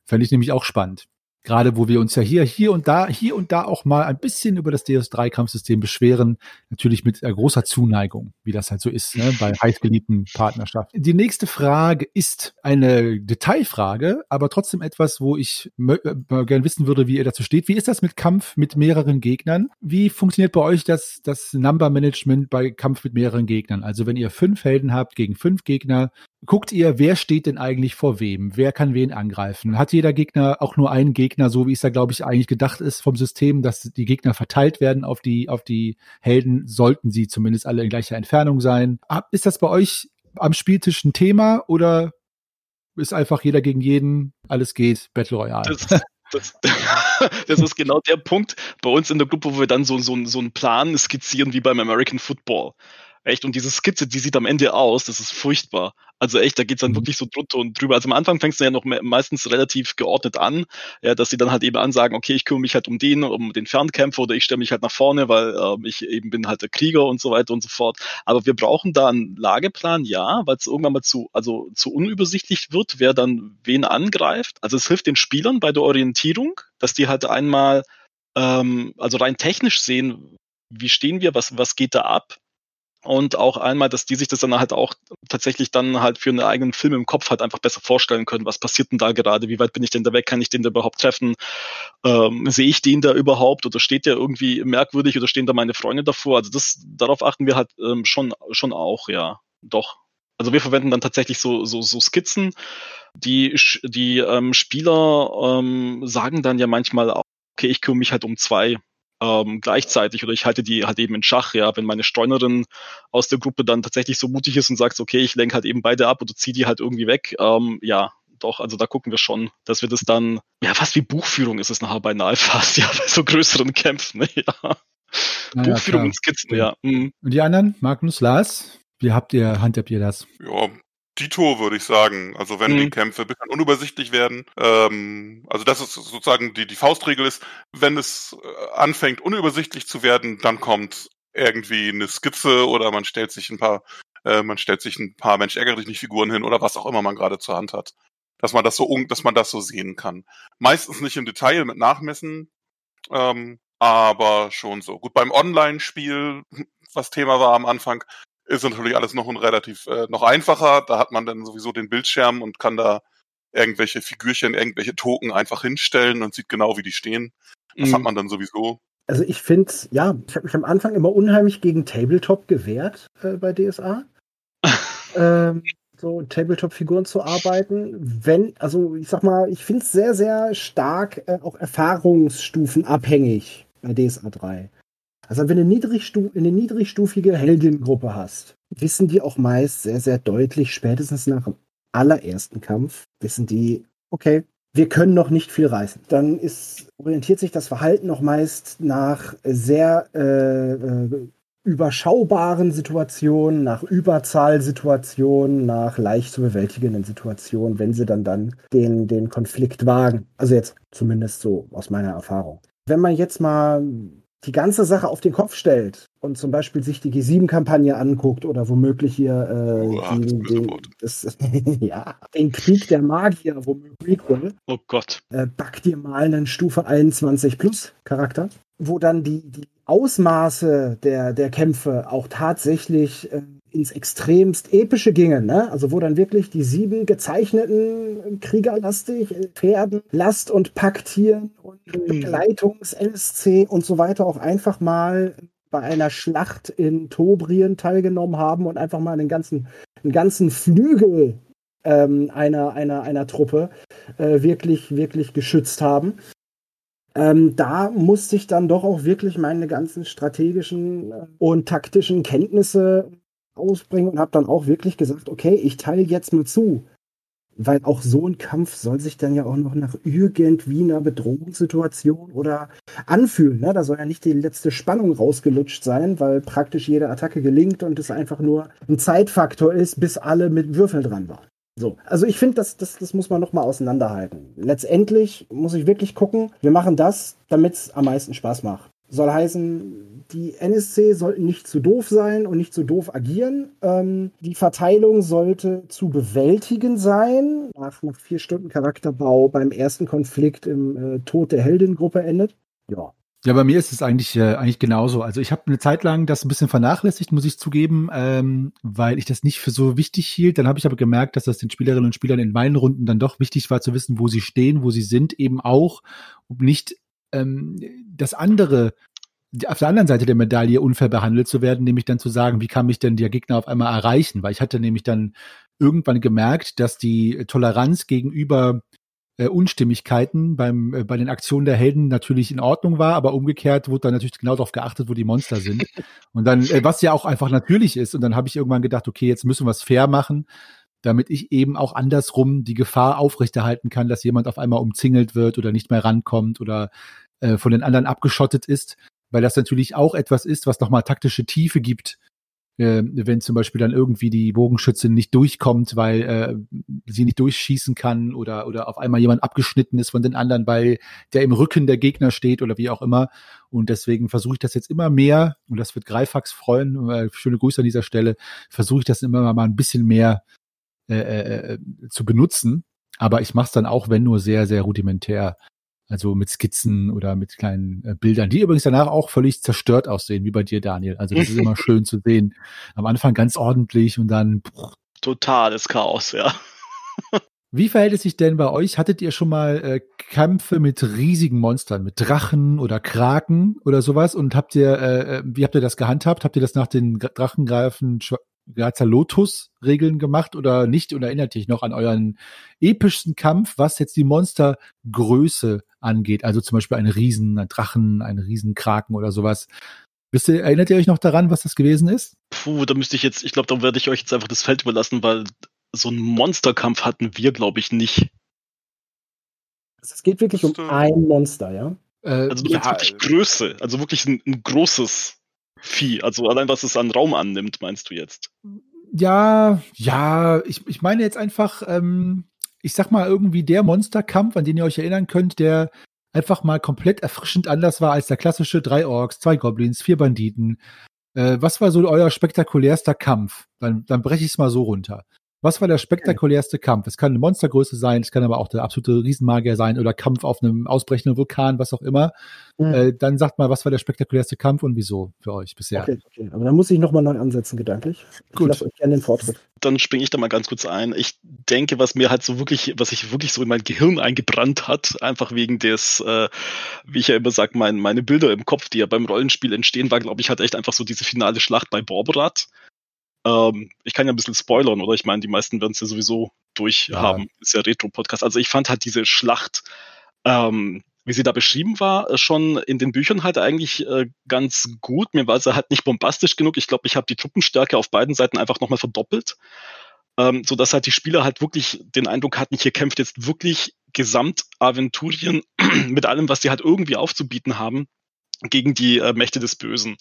S1: Fände ich nämlich auch spannend. Gerade wo wir uns ja hier, hier und da, hier und da auch mal ein bisschen über das DS3-Kampfsystem beschweren. Natürlich mit äh, großer Zuneigung, wie das halt so ist, ne, bei heißgeliebten Partnerschaften. Die nächste Frage ist eine Detailfrage, aber trotzdem etwas, wo ich äh, gerne wissen würde, wie ihr dazu steht. Wie ist das mit Kampf mit mehreren Gegnern? Wie funktioniert bei euch das, das Number Management bei Kampf mit mehreren Gegnern? Also wenn ihr fünf Helden habt gegen fünf Gegner, guckt ihr, wer steht denn eigentlich vor wem? Wer kann wen angreifen? Hat jeder Gegner auch nur einen Gegner, so wie es da, glaube ich, eigentlich gedacht ist vom System, dass die Gegner verteilt werden auf die, auf die Helden, sollten sie zumindest alle in gleicher Entfernung sein. Ist das bei euch am Spieltisch ein Thema oder ist einfach jeder gegen jeden, alles geht, Battle Royale?
S2: Das, das, das ist genau der Punkt bei uns in der Gruppe, wo wir dann so, so, so einen Plan skizzieren wie beim American Football. Echt, und diese Skizze, die sieht am Ende aus, das ist furchtbar. Also echt, da geht's dann mhm. wirklich so drunter und drüber. Also am Anfang fängst du ja noch meistens relativ geordnet an, ja, dass sie dann halt eben ansagen, okay, ich kümmere mich halt um den, um den Fernkämpfer oder ich stelle mich halt nach vorne, weil äh, ich eben bin halt der Krieger und so weiter und so fort. Aber wir brauchen da einen Lageplan, ja, weil es irgendwann mal zu, also zu unübersichtlich wird, wer dann wen angreift. Also es hilft den Spielern bei der Orientierung, dass die halt einmal ähm, also rein technisch sehen, wie stehen wir, was, was geht da ab, und auch einmal, dass die sich das dann halt auch tatsächlich dann halt für einen eigenen Film im Kopf halt einfach besser vorstellen können. Was passiert denn da gerade? Wie weit bin ich denn da weg? Kann ich den da überhaupt treffen? Ähm, sehe ich den da überhaupt? Oder steht der irgendwie merkwürdig oder stehen da meine Freunde davor? Also das, darauf achten wir halt ähm, schon, schon auch, ja. Doch. Also wir verwenden dann tatsächlich so, so, so Skizzen. Die, die ähm, Spieler ähm, sagen dann ja manchmal auch, okay, ich kümmere mich halt um zwei ähm, gleichzeitig oder ich halte die halt eben in Schach, ja, wenn meine Streunerin aus der Gruppe dann tatsächlich so mutig ist und sagt, okay, ich lenke halt eben beide ab oder ziehe die halt irgendwie weg, ähm, ja, doch, also da gucken wir schon, dass wir das dann, ja, fast wie Buchführung ist es nachher bei fast, ja, bei so größeren Kämpfen, ne, ja.
S1: Na Buchführung ja, und Skizzen, ja. Mhm. Und die anderen, Magnus, Lars, wie habt ihr, handhabt ihr das?
S4: Ja, Dito, würde ich sagen. Also wenn mhm. die Kämpfe ein bisschen unübersichtlich werden. Ähm, also das ist sozusagen die, die Faustregel ist, wenn es äh, anfängt unübersichtlich zu werden, dann kommt irgendwie eine Skizze oder man stellt sich ein paar, äh, man stellt sich ein paar Mensch ärgere dich nicht Figuren hin oder was auch immer man gerade zur Hand hat. Dass man das so, dass man das so sehen kann. Meistens nicht im Detail mit Nachmessen, ähm, aber schon so. Gut, beim Online-Spiel, was Thema war am Anfang, ist natürlich alles noch ein relativ äh, noch einfacher. Da hat man dann sowieso den Bildschirm und kann da irgendwelche Figürchen, irgendwelche Token einfach hinstellen und sieht genau, wie die stehen. Das mhm. hat man dann sowieso.
S3: Also ich finde, ja, ich habe mich am Anfang immer unheimlich gegen Tabletop gewehrt äh, bei DSA. ähm, so Tabletop-Figuren zu arbeiten. Wenn, also ich sag mal, ich finde es sehr, sehr stark äh, auch Erfahrungsstufen abhängig bei DSA 3. Also wenn du eine niedrigstufige Heldinnengruppe hast, wissen die auch meist sehr, sehr deutlich, spätestens nach dem allerersten Kampf, wissen die, okay, wir können noch nicht viel reißen. Dann ist, orientiert sich das Verhalten noch meist nach sehr äh, äh, überschaubaren Situationen, nach Überzahlsituationen, nach leicht zu bewältigenden Situationen, wenn sie dann dann den, den Konflikt wagen. Also jetzt zumindest so aus meiner Erfahrung. Wenn man jetzt mal die ganze Sache auf den Kopf stellt und zum Beispiel sich die G7-Kampagne anguckt oder womöglich hier äh, oh, den, den, das, ja, den Krieg der Magier, womöglich,
S2: oh Gott.
S3: Äh, back dir mal einen Stufe 21 Plus Charakter, wo dann die, die Ausmaße der, der Kämpfe auch tatsächlich äh, ins extremst epische gingen, ne? Also wo dann wirklich die sieben gezeichneten Kriegerlastig, äh, Pferden, Last- und Packtieren und mhm. Begleitungs-LSC und so weiter auch einfach mal bei einer Schlacht in Tobrien teilgenommen haben und einfach mal einen ganzen, einen ganzen Flügel ähm, einer, einer, einer Truppe äh, wirklich, wirklich geschützt haben. Ähm, da musste ich dann doch auch wirklich meine ganzen strategischen äh, und taktischen Kenntnisse ausbringen und habe dann auch wirklich gesagt, okay, ich teile jetzt mal zu. Weil auch so ein Kampf soll sich dann ja auch noch nach irgendwie einer Bedrohungssituation oder anfühlen. Ne? Da soll ja nicht die letzte Spannung rausgelutscht sein, weil praktisch jede Attacke gelingt und es einfach nur ein Zeitfaktor ist, bis alle mit Würfeln dran waren. So, also ich finde, das, das, das muss man nochmal auseinanderhalten. Letztendlich muss ich wirklich gucken, wir machen das, damit es am meisten Spaß macht. Soll heißen, die NSC sollten nicht zu doof sein und nicht zu doof agieren. Ähm, die Verteilung sollte zu bewältigen sein. Nach, vier Stunden Charakterbau beim ersten Konflikt im äh, Tod der Heldengruppe endet. Ja.
S1: Ja, bei mir ist es eigentlich äh, eigentlich genauso. Also ich habe eine Zeit lang das ein bisschen vernachlässigt, muss ich zugeben, ähm, weil ich das nicht für so wichtig hielt. Dann habe ich aber gemerkt, dass das den Spielerinnen und Spielern in meinen Runden dann doch wichtig war zu wissen, wo sie stehen, wo sie sind, eben auch, um nicht ähm, das andere auf der anderen Seite der Medaille unfair behandelt zu werden, nämlich dann zu sagen, wie kann mich denn der Gegner auf einmal erreichen? Weil ich hatte nämlich dann irgendwann gemerkt, dass die Toleranz gegenüber äh, Unstimmigkeiten beim, äh, bei den Aktionen der Helden natürlich in Ordnung war, aber umgekehrt wurde dann natürlich genau darauf geachtet, wo die Monster sind. Und dann, äh, was ja auch einfach natürlich ist. Und dann habe ich irgendwann gedacht, okay, jetzt müssen wir es fair machen, damit ich eben auch andersrum die Gefahr aufrechterhalten kann, dass jemand auf einmal umzingelt wird oder nicht mehr rankommt oder äh, von den anderen abgeschottet ist weil das natürlich auch etwas ist, was nochmal taktische Tiefe gibt, äh, wenn zum Beispiel dann irgendwie die Bogenschützin nicht durchkommt, weil äh, sie nicht durchschießen kann oder, oder auf einmal jemand abgeschnitten ist von den anderen, weil der im Rücken der Gegner steht oder wie auch immer. Und deswegen versuche ich das jetzt immer mehr, und das wird Greifax freuen, äh, schöne Grüße an dieser Stelle, versuche ich das immer mal ein bisschen mehr äh, äh, zu benutzen. Aber ich mache es dann auch, wenn nur sehr, sehr rudimentär. Also mit Skizzen oder mit kleinen äh, Bildern, die übrigens danach auch völlig zerstört aussehen, wie bei dir, Daniel. Also das ist immer schön zu sehen. Am Anfang ganz ordentlich und dann.
S2: Pff. Totales Chaos, ja.
S1: Wie verhält es sich denn bei euch? Hattet ihr schon mal äh, Kämpfe mit riesigen Monstern, mit Drachen oder Kraken oder sowas? Und habt ihr, äh, äh wie habt ihr das gehandhabt? Habt ihr das nach den Drachengreifen Grazer Lotus-Regeln gemacht oder nicht? Und erinnert dich noch an euren epischsten Kampf, was jetzt die Monstergröße angeht? Also zum Beispiel einen Riesen, einen Drachen, einen Riesenkraken oder sowas. Wisst ihr, erinnert ihr euch noch daran, was das gewesen ist?
S2: Puh, da müsste ich jetzt, ich glaube, da werde ich euch jetzt einfach das Feld überlassen, weil so einen Monsterkampf hatten wir, glaube ich, nicht.
S3: Also es geht wirklich um ein Monster, ja?
S2: Äh, also ja, wirklich Größe, also wirklich ein, ein großes Vieh. Also allein was es an Raum annimmt, meinst du jetzt?
S1: Ja, ja, ich, ich meine jetzt einfach, ähm, ich sag mal irgendwie der Monsterkampf, an den ihr euch erinnern könnt, der einfach mal komplett erfrischend anders war als der klassische drei Orks, zwei Goblins, vier Banditen. Äh, was war so euer spektakulärster Kampf? Dann, dann breche ich es mal so runter. Was war der spektakulärste Kampf? Es kann eine Monstergröße sein, es kann aber auch der absolute Riesenmagier sein oder Kampf auf einem ausbrechenden Vulkan, was auch immer. Mhm. Äh, dann sagt mal, was war der spektakulärste Kampf und wieso für euch bisher?
S3: Okay, okay. aber dann muss ich nochmal neu ansetzen, gedanklich. Ich Gut. lasse euch gerne den Vortritt.
S2: Dann springe ich da mal ganz kurz ein. Ich denke, was mir halt so wirklich, was sich wirklich so in mein Gehirn eingebrannt hat, einfach wegen des, äh, wie ich ja immer sage, mein, meine Bilder im Kopf, die ja beim Rollenspiel entstehen, war, glaube ich, halt echt einfach so diese finale Schlacht bei Borberat ähm, ich kann ja ein bisschen spoilern, oder? Ich meine, die meisten werden es ja sowieso durchhaben. Ja. Ist ja Retro-Podcast. Also ich fand halt diese Schlacht, ähm, wie sie da beschrieben war, äh, schon in den Büchern halt eigentlich äh, ganz gut. Mir war sie halt nicht bombastisch genug. Ich glaube, ich habe die Truppenstärke auf beiden Seiten einfach nochmal verdoppelt. Ähm, so dass halt die Spieler halt wirklich den Eindruck hatten, hier kämpft jetzt wirklich Gesamtaventurien mit allem, was sie halt irgendwie aufzubieten haben gegen die äh, Mächte des Bösen.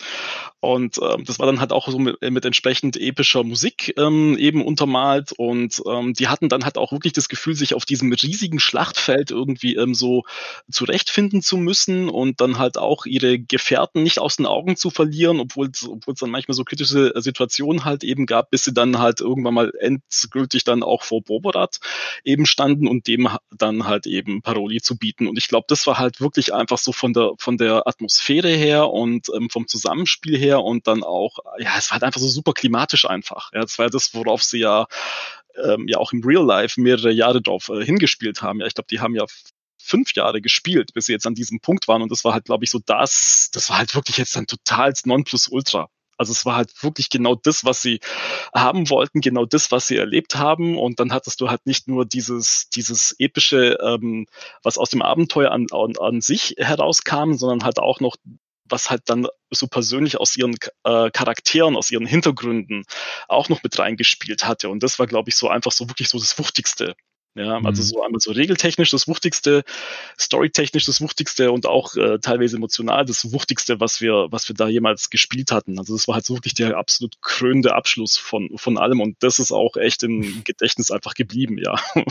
S2: Und ähm, das war dann halt auch so mit, mit entsprechend epischer Musik ähm, eben untermalt. Und ähm, die hatten dann halt auch wirklich das Gefühl, sich auf diesem riesigen Schlachtfeld irgendwie ähm, so zurechtfinden zu müssen und dann halt auch ihre Gefährten nicht aus den Augen zu verlieren, obwohl es dann manchmal so kritische Situationen halt eben gab, bis sie dann halt irgendwann mal endgültig dann auch vor Boborat eben standen und dem dann halt eben Paroli zu bieten. Und ich glaube, das war halt wirklich einfach so von der von der Atmosphäre Atmosphäre her und ähm, vom Zusammenspiel her und dann auch, ja, es war halt einfach so super klimatisch einfach. Ja, das war das, worauf sie ja, ähm, ja auch im Real Life mehrere Jahre drauf äh, hingespielt haben. Ja, ich glaube, die haben ja fünf Jahre gespielt, bis sie jetzt an diesem Punkt waren. Und das war halt, glaube ich, so das, das war halt wirklich jetzt ein totales Nonplusultra. Also es war halt wirklich genau das, was sie haben wollten, genau das, was sie erlebt haben. Und dann hattest du halt nicht nur dieses, dieses epische, ähm, was aus dem Abenteuer an, an, an sich herauskam, sondern halt auch noch was halt dann so persönlich aus ihren äh, Charakteren, aus ihren Hintergründen auch noch mit reingespielt hatte. Und das war, glaube ich, so einfach so wirklich so das Wuchtigste Ja, also mhm. so einmal so regeltechnisch das Wuchtigste, storytechnisch das Wuchtigste und auch äh, teilweise emotional das Wuchtigste, was wir, was wir da jemals gespielt hatten. Also das war halt so wirklich der absolut krönende Abschluss von, von allem und das ist auch echt im Gedächtnis einfach geblieben, ja.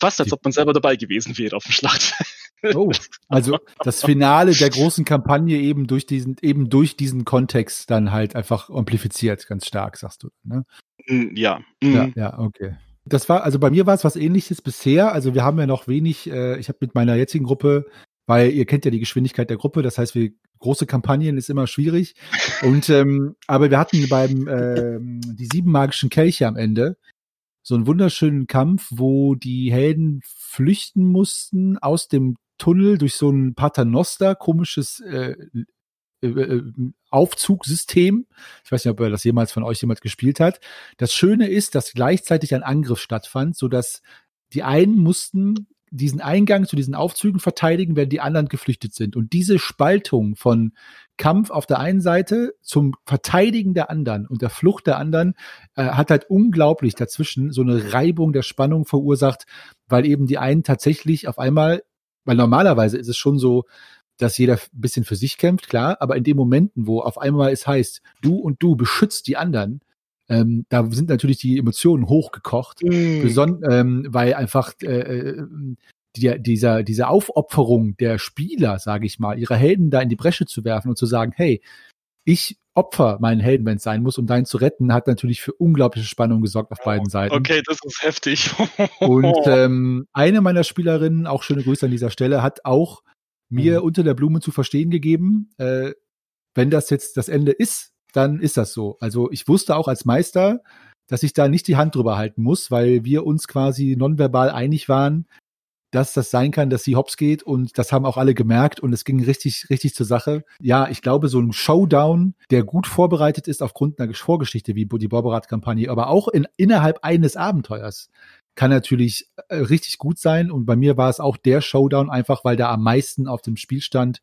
S2: Fast als ob man selber dabei gewesen wäre auf dem Schlachtfeld.
S1: Oh, also das Finale der großen Kampagne eben durch diesen, eben durch diesen Kontext dann halt einfach amplifiziert, ganz stark, sagst du, ne?
S2: Mm, ja.
S1: Ja, mhm. ja, okay. Das war, also bei mir war es was ähnliches bisher. Also wir haben ja noch wenig, äh, ich habe mit meiner jetzigen Gruppe, weil ihr kennt ja die Geschwindigkeit der Gruppe, das heißt, wir große Kampagnen ist immer schwierig. Und ähm, aber wir hatten beim ähm, die sieben magischen Kelche am Ende so einen wunderschönen Kampf, wo die Helden flüchten mussten aus dem Tunnel durch so ein Paternoster, komisches äh, äh, äh, Aufzugssystem. Ich weiß nicht, ob er das jemals von euch jemals gespielt hat. Das Schöne ist, dass gleichzeitig ein Angriff stattfand, so dass die einen mussten diesen Eingang zu diesen Aufzügen verteidigen, während die anderen geflüchtet sind. Und diese Spaltung von Kampf auf der einen Seite zum Verteidigen der anderen und der Flucht der anderen äh, hat halt unglaublich dazwischen so eine Reibung der Spannung verursacht, weil eben die einen tatsächlich auf einmal, weil normalerweise ist es schon so, dass jeder ein bisschen für sich kämpft, klar, aber in den Momenten, wo auf einmal es heißt, du und du beschützt die anderen, ähm, da sind natürlich die Emotionen hochgekocht, mm. ähm, weil einfach äh, äh, die, dieser, diese Aufopferung der Spieler, sage ich mal, ihre Helden da in die Bresche zu werfen und zu sagen, hey, ich opfer meinen Helden, wenn es sein muss, um deinen zu retten, hat natürlich für unglaubliche Spannung gesorgt auf beiden Seiten.
S2: Okay, das ist heftig.
S1: und ähm, eine meiner Spielerinnen, auch schöne Grüße an dieser Stelle, hat auch mir mhm. unter der Blume zu verstehen gegeben, äh, wenn das jetzt das Ende ist, dann ist das so. Also ich wusste auch als Meister, dass ich da nicht die Hand drüber halten muss, weil wir uns quasi nonverbal einig waren, dass das sein kann, dass sie hops geht und das haben auch alle gemerkt und es ging richtig, richtig zur Sache. Ja, ich glaube, so ein Showdown, der gut vorbereitet ist aufgrund einer Vorgeschichte wie die Borberat-Kampagne, aber auch in, innerhalb eines Abenteuers, kann natürlich äh, richtig gut sein. Und bei mir war es auch der Showdown einfach, weil da am meisten auf dem Spiel stand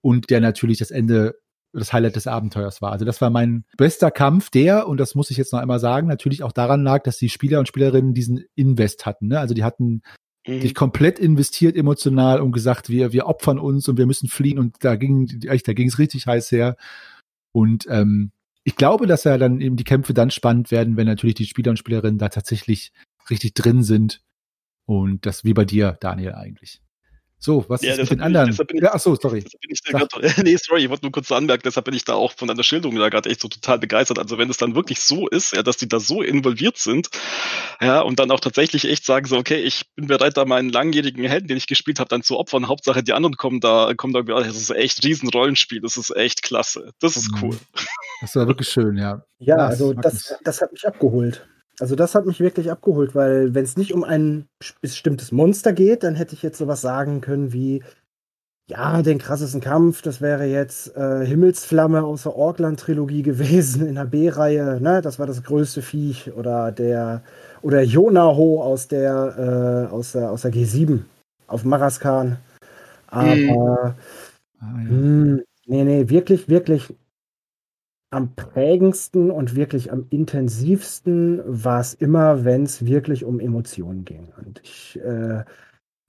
S1: und der natürlich das Ende das Highlight des Abenteuers war. Also das war mein bester Kampf, der, und das muss ich jetzt noch einmal sagen, natürlich auch daran lag, dass die Spieler und Spielerinnen diesen Invest hatten. Ne? Also die hatten mhm. sich komplett investiert emotional und gesagt, wir, wir opfern uns und wir müssen fliehen und da ging, echt, da ging es richtig heiß her. Und ähm, ich glaube, dass ja dann eben die Kämpfe dann spannend werden, wenn natürlich die Spieler und Spielerinnen da tatsächlich richtig drin sind. Und das wie bei dir, Daniel, eigentlich. So, was ja, ist mit den anderen? Ich,
S2: ich, ja, ach so, sorry. Grad, nee, sorry, ich wollte nur kurz anmerken, deshalb bin ich da auch von deiner Schilderung da gerade echt so total begeistert. Also wenn es dann wirklich so ist, ja, dass die da so involviert sind, ja, und dann auch tatsächlich echt sagen so, okay, ich bin bereit, da meinen langjährigen Helden, den ich gespielt habe, dann zu opfern. Hauptsache die anderen kommen da, kommen da, das ist echt riesen Rollenspiel, das ist echt klasse. Das ist mhm. cool.
S1: Das war wirklich schön, ja.
S3: Ja, also das, das hat mich abgeholt. Also das hat mich wirklich abgeholt, weil wenn es nicht um ein bestimmtes Monster geht, dann hätte ich jetzt sowas sagen können wie, ja, den krassesten Kampf, das wäre jetzt äh, Himmelsflamme aus der Orkland-Trilogie gewesen in der B-Reihe, ne? Das war das größte Viech. Oder der oder Jonaho aus der, äh, aus der aus der G7 auf Maraskan. Aber mm. ah, ja. mh, hm, nee, nee, wirklich, wirklich am prägendsten und wirklich am intensivsten war es immer, wenn es wirklich um Emotionen ging. Und ich äh,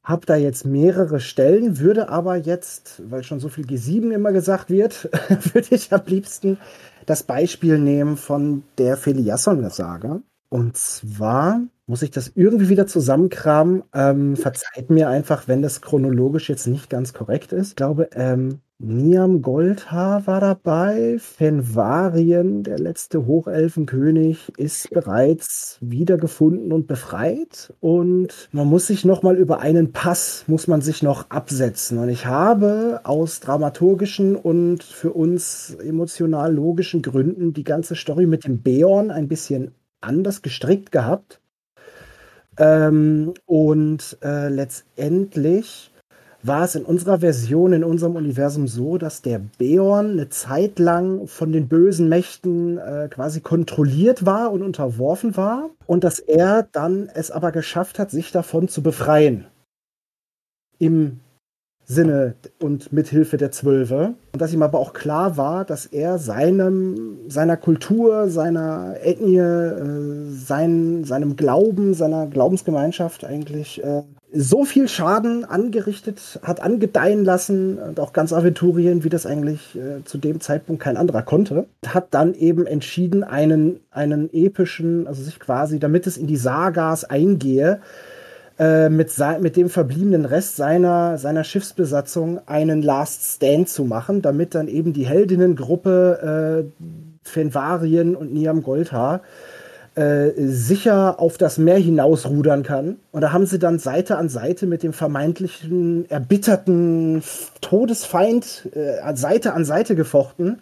S3: habe da jetzt mehrere Stellen, würde aber jetzt, weil schon so viel G7 immer gesagt wird, würde ich am liebsten das Beispiel nehmen von der Feliasson-Saga. Und zwar muss ich das irgendwie wieder zusammenkramen. Ähm, verzeiht mir einfach, wenn das chronologisch jetzt nicht ganz korrekt ist. Ich glaube, ähm, Niam Goldhaar war dabei. Fenvarien, der letzte Hochelfenkönig, ist bereits wiedergefunden und befreit. Und man muss sich noch mal über einen Pass muss man sich noch absetzen. Und ich habe aus dramaturgischen und für uns emotional logischen Gründen die ganze Story mit dem Beorn ein bisschen anders gestrickt gehabt. Ähm, und äh, letztendlich war es in unserer Version, in unserem Universum so, dass der Beorn eine Zeit lang von den bösen Mächten äh, quasi kontrolliert war und unterworfen war und dass er dann es aber geschafft hat, sich davon zu befreien. Im Sinne und mithilfe der Zwölfe. Und dass ihm aber auch klar war, dass er seinem, seiner Kultur, seiner Ethnie, äh, sein, seinem Glauben, seiner Glaubensgemeinschaft eigentlich äh, so viel Schaden angerichtet hat, angedeihen lassen und auch ganz Aventurien, wie das eigentlich äh, zu dem Zeitpunkt kein anderer konnte, hat dann eben entschieden, einen, einen epischen, also sich quasi, damit es in die Sagas eingehe, äh, mit, mit dem verbliebenen Rest seiner, seiner Schiffsbesatzung einen Last Stand zu machen, damit dann eben die Heldinnengruppe äh, Fenvarien und Niam Goldhaar äh, sicher auf das Meer hinausrudern kann. Und da haben sie dann Seite an Seite mit dem vermeintlichen erbitterten Todesfeind äh, Seite an Seite gefochten.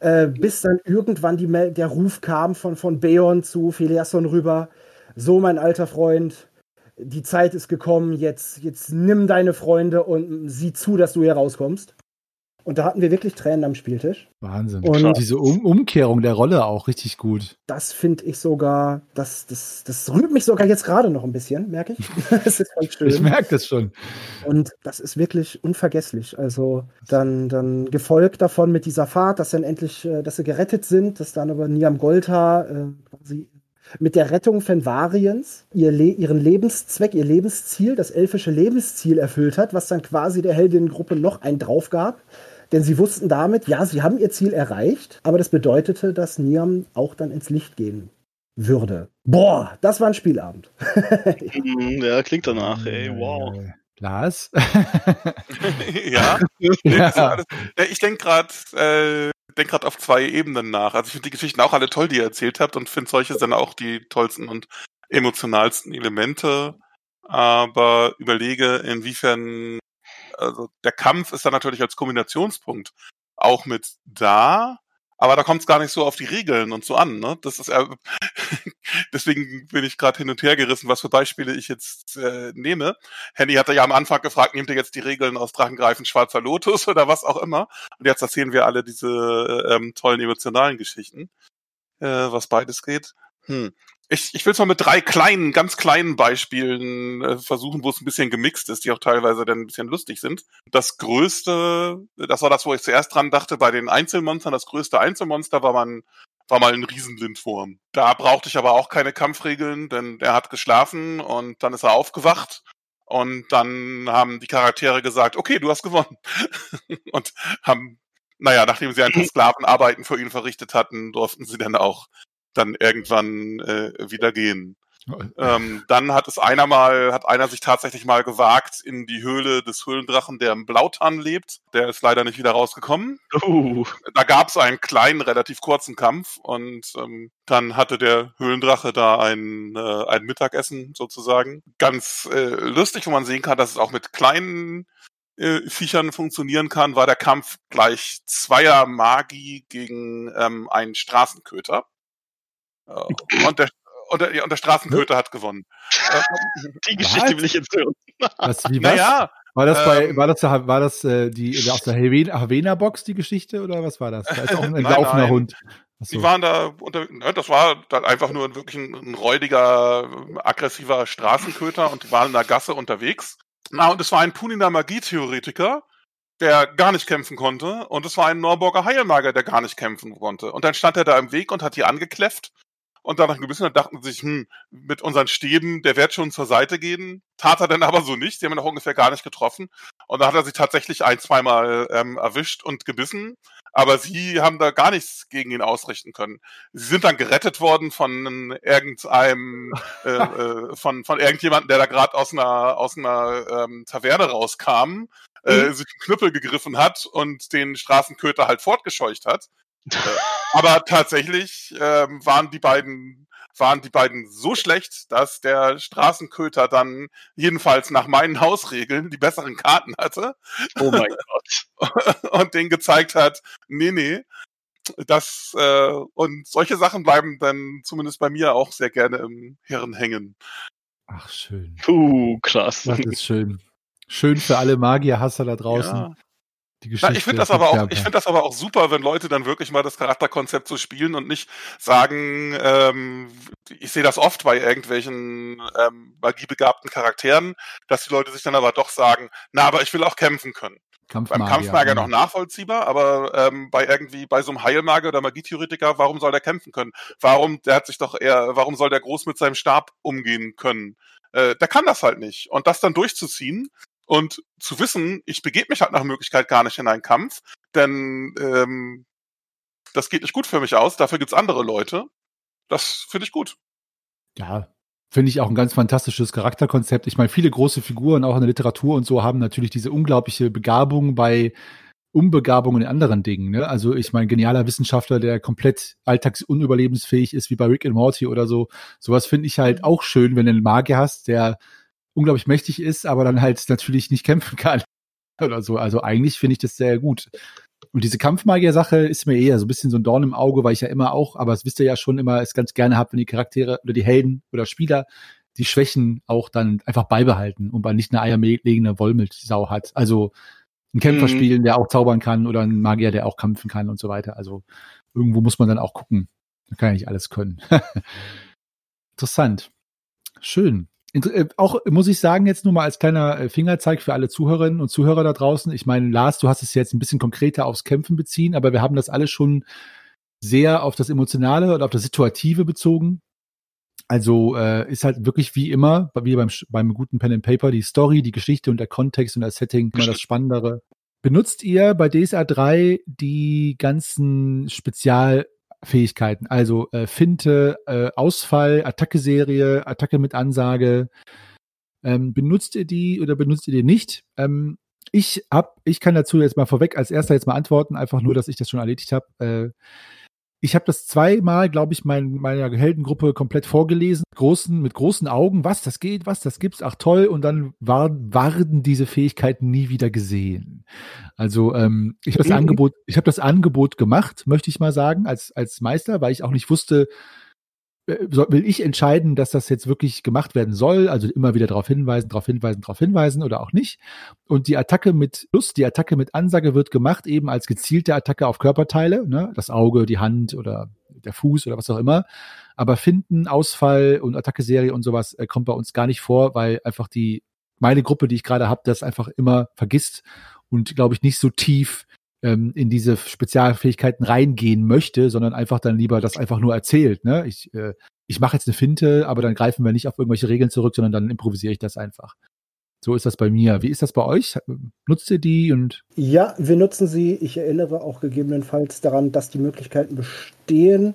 S3: Äh, bis dann irgendwann die, der Ruf kam von, von Beon zu Philiasson rüber. So, mein alter Freund, die Zeit ist gekommen, jetzt, jetzt nimm deine Freunde und sieh zu, dass du hier rauskommst. Und da hatten wir wirklich Tränen am Spieltisch.
S1: Wahnsinn. Und diese um Umkehrung der Rolle auch richtig gut.
S3: Das finde ich sogar, das, das, das rührt mich sogar jetzt gerade noch ein bisschen, merke ich.
S1: das ist voll schön. Ich merke das schon.
S3: Und das ist wirklich unvergesslich. Also dann, dann gefolgt davon mit dieser Fahrt, dass dann endlich, äh, dass sie gerettet sind, dass dann aber Niam Golta äh, quasi mit der Rettung Fenvariens ihr Le ihren Lebenszweck, ihr Lebensziel, das elfische Lebensziel erfüllt hat, was dann quasi der Heldinnengruppe noch einen drauf gab. Denn sie wussten damit, ja, sie haben ihr Ziel erreicht, aber das bedeutete, dass Niam auch dann ins Licht gehen würde. Boah, das war ein Spielabend.
S2: Mhm, ja, klingt danach, ey, wow.
S1: Lars?
S4: ja. ja. Ich denke gerade, äh, denke gerade auf zwei Ebenen nach. Also ich finde die Geschichten auch alle toll, die ihr erzählt habt und finde solche sind auch die tollsten und emotionalsten Elemente. Aber überlege, inwiefern, also der Kampf ist da natürlich als Kombinationspunkt auch mit da, aber da kommt es gar nicht so auf die Regeln und so an. Ne? Das ist äh, deswegen bin ich gerade hin und her gerissen, was für Beispiele ich jetzt äh, nehme. Henny hatte ja am Anfang gefragt, nehmt ihr jetzt die Regeln aus Drachengreifen Schwarzer Lotus oder was auch immer? Und jetzt erzählen wir alle diese ähm, tollen emotionalen Geschichten, äh, was beides geht. Hm ich, ich will es mal mit drei kleinen, ganz kleinen Beispielen äh, versuchen, wo es ein bisschen gemixt ist, die auch teilweise dann ein bisschen lustig sind. Das größte, das war das, wo ich zuerst dran dachte, bei den Einzelmonstern, das größte Einzelmonster war man war mal ein Riesenlindwurm. Da brauchte ich aber auch keine Kampfregeln, denn er hat geschlafen und dann ist er aufgewacht und dann haben die Charaktere gesagt, okay, du hast gewonnen. und haben, naja, nachdem sie ein paar Sklavenarbeiten für ihn verrichtet hatten, durften sie dann auch dann irgendwann äh, wieder gehen. Ähm, dann hat es einer mal, hat einer sich tatsächlich mal gewagt in die Höhle des Höhlendrachen, der im Blautan lebt. Der ist leider nicht wieder rausgekommen. Uh. Da gab es einen kleinen, relativ kurzen Kampf und ähm, dann hatte der Höhlendrache da ein, äh, ein Mittagessen sozusagen. Ganz äh, lustig, wo man sehen kann, dass es auch mit kleinen äh, Viechern funktionieren kann, war der Kampf gleich zweier Magi gegen ähm, einen Straßenköter. Äh, und der, und der, und der Straßenköter hat gewonnen.
S2: Die Geschichte will ich jetzt hören.
S1: Was, wie was? Naja, war das bei, ähm, war das, war das äh, die aus der Havena-Box die Geschichte oder was war das? Da ist auch ein laufender nein. Hund.
S4: So. Die waren da unter, ne, das war dann einfach nur wirklich ein, ein räudiger, aggressiver Straßenköter und die waren in der Gasse unterwegs. Na, und es war ein Puniner Magietheoretiker, der gar nicht kämpfen konnte, und es war ein Norburger Heilmager, der gar nicht kämpfen konnte. Und dann stand er da im Weg und hat die angekläfft und dann nach ein bisschen dachten sie sich, hm, mit unseren Stäben, der wird schon zur Seite gehen. Tat er dann aber so nicht. Die haben ihn noch ungefähr gar nicht getroffen. Und da hat er sich tatsächlich ein, zweimal ähm, erwischt und gebissen. Aber sie haben da gar nichts gegen ihn ausrichten können. Sie sind dann gerettet worden von irgendeinem, äh, äh, von, von irgendjemandem, der da gerade aus einer, aus einer ähm, Taverne rauskam, äh, mhm. sich einen Knüppel gegriffen hat und den Straßenköter halt fortgescheucht hat. Aber tatsächlich ähm, waren die beiden waren die beiden so schlecht, dass der Straßenköter dann jedenfalls nach meinen Hausregeln die besseren Karten hatte.
S2: Oh mein
S4: Gott. Und den gezeigt hat, nee, nee, das äh, und solche Sachen bleiben dann zumindest bei mir auch sehr gerne im Hirn hängen.
S1: Ach schön.
S2: Puh, krass.
S1: Das ist schön. Schön für alle Magierhasser da draußen. Ja.
S4: Die Geschichte. Na, ich finde das aber auch, ich finde das aber auch super, wenn Leute dann wirklich mal das Charakterkonzept so spielen und nicht sagen, ähm, ich sehe das oft bei irgendwelchen ähm, magiebegabten Charakteren, dass die Leute sich dann aber doch sagen, na, aber ich will auch kämpfen können. Kampfmagier, Beim Kampfmagier noch nachvollziehbar, aber ähm, bei irgendwie bei so einem Heilmagier oder Magietheoretiker, warum soll der kämpfen können? Warum, der hat sich doch eher, warum soll der groß mit seinem Stab umgehen können? Äh, der kann das halt nicht. Und das dann durchzuziehen, und zu wissen, ich begebe mich halt nach Möglichkeit gar nicht in einen Kampf, denn ähm, das geht nicht gut für mich aus, dafür gibt's andere Leute. Das finde ich gut.
S1: Ja, finde ich auch ein ganz fantastisches Charakterkonzept. Ich meine, viele große Figuren, auch in der Literatur und so, haben natürlich diese unglaubliche Begabung bei Unbegabungen in anderen Dingen. Ne? Also ich meine, genialer Wissenschaftler, der komplett alltagsunüberlebensfähig ist, wie bei Rick and Morty oder so. Sowas finde ich halt auch schön, wenn du einen Magier hast, der unglaublich mächtig ist, aber dann halt natürlich nicht kämpfen kann oder so. Also eigentlich finde ich das sehr gut. Und diese Kampfmagier-Sache ist mir eher so ein bisschen so ein Dorn im Auge, weil ich ja immer auch, aber das wisst ihr ja schon immer, es ganz gerne habt, wenn die Charaktere oder die Helden oder Spieler die Schwächen auch dann einfach beibehalten und man nicht eine eierlegende Wollmilchsau hat. Also ein Kämpfer mhm. spielen, der auch zaubern kann oder ein Magier, der auch kämpfen kann und so weiter. Also irgendwo muss man dann auch gucken. Man kann ja nicht alles können. Interessant. Schön. Äh, auch muss ich sagen, jetzt nur mal als kleiner äh, Fingerzeig für alle Zuhörerinnen und Zuhörer da draußen. Ich meine, Lars, du hast es jetzt ein bisschen konkreter aufs Kämpfen beziehen, aber wir haben das alle schon sehr auf das Emotionale oder auf das Situative bezogen. Also äh, ist halt wirklich wie immer, wie beim, beim guten Pen and Paper, die Story, die Geschichte und der Kontext und das Setting immer das Spannendere. Benutzt ihr bei DSA 3 die ganzen Spezial Fähigkeiten. Also äh, Finte, äh, Ausfall, Attacke-Serie, Attacke mit Ansage. Ähm, benutzt ihr die oder benutzt ihr die nicht? Ähm, ich hab, ich kann dazu jetzt mal vorweg als erster jetzt mal antworten, einfach nur, dass ich das schon erledigt habe. Äh, ich habe das zweimal, glaube ich, mein, meiner Heldengruppe komplett vorgelesen, großen, mit großen Augen, was das geht, was das gibt's, ach toll, und dann war, waren diese Fähigkeiten nie wieder gesehen. Also ähm, ich habe das. Angebot, ich habe das Angebot gemacht, möchte ich mal sagen, als als Meister, weil ich auch nicht wusste, will ich entscheiden, dass das jetzt wirklich gemacht werden soll, also immer wieder darauf hinweisen, darauf hinweisen, darauf hinweisen oder auch nicht. Und die Attacke mit Lust, die Attacke mit Ansage wird gemacht eben als gezielte Attacke auf Körperteile, ne? das Auge, die Hand oder der Fuß oder was auch immer. Aber Finden, Ausfall und Attacke-Serie und sowas äh, kommt bei uns gar nicht vor, weil einfach die meine Gruppe, die ich gerade habe, das einfach immer vergisst und glaube ich nicht so tief ähm, in diese Spezialfähigkeiten reingehen möchte, sondern einfach dann lieber das einfach nur erzählt. Ne? Ich, äh, ich mache jetzt eine Finte, aber dann greifen wir nicht auf irgendwelche Regeln zurück, sondern dann improvisiere ich das einfach. So ist das bei mir. Wie ist das bei euch? Nutzt ihr die und?
S3: Ja, wir nutzen sie. Ich erinnere auch gegebenenfalls daran, dass die Möglichkeiten bestehen,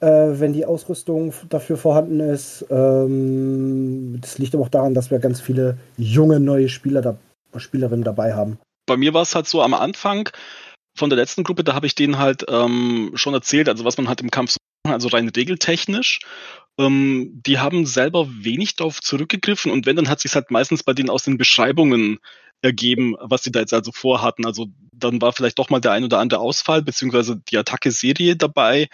S3: äh, wenn die Ausrüstung dafür vorhanden ist. Ähm, das liegt aber auch daran, dass wir ganz viele junge neue Spieler da, Spielerinnen dabei haben
S2: bei mir war es halt so am Anfang von der letzten Gruppe, da habe ich denen halt ähm, schon erzählt, also was man halt im Kampf so also rein regeltechnisch. Ähm, die haben selber wenig darauf zurückgegriffen und wenn, dann hat sich halt meistens bei denen aus den Beschreibungen ergeben, was sie da jetzt also vorhatten. Also dann war vielleicht doch mal der ein oder andere Ausfall, beziehungsweise die Attacke-Serie dabei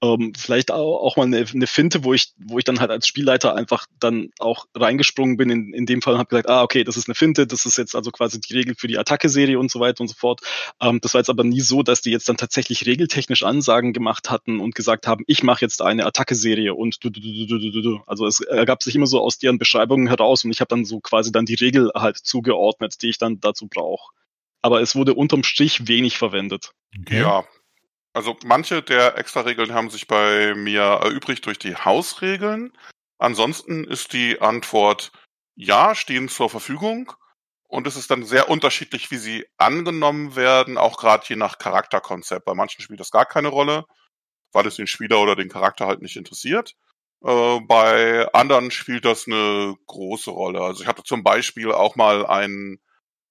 S2: ähm, vielleicht auch, auch mal eine, eine Finte, wo ich, wo ich dann halt als Spielleiter einfach dann auch reingesprungen bin in, in dem Fall und habe gesagt, ah, okay, das ist eine Finte, das ist jetzt also quasi die Regel für die Attacke-Serie und so weiter und so fort. Ähm, das war jetzt aber nie so, dass die jetzt dann tatsächlich regeltechnisch Ansagen gemacht hatten und gesagt haben, ich mache jetzt eine Attacke-Serie und du, du, du, du, du, du, du. Also es ergab sich immer so aus deren Beschreibungen heraus und ich habe dann so quasi dann die Regel halt zugeordnet, die ich dann dazu brauche. Aber es wurde unterm Strich wenig verwendet.
S4: Okay. Ja, also manche der Extra-Regeln haben sich bei mir erübrigt durch die Hausregeln. Ansonsten ist die Antwort ja, stehen zur Verfügung. Und es ist dann sehr unterschiedlich, wie sie angenommen werden, auch gerade je nach Charakterkonzept. Bei manchen spielt das gar keine Rolle, weil es den Spieler oder den Charakter halt nicht interessiert. Äh, bei anderen spielt das eine große Rolle. Also ich hatte zum Beispiel auch mal einen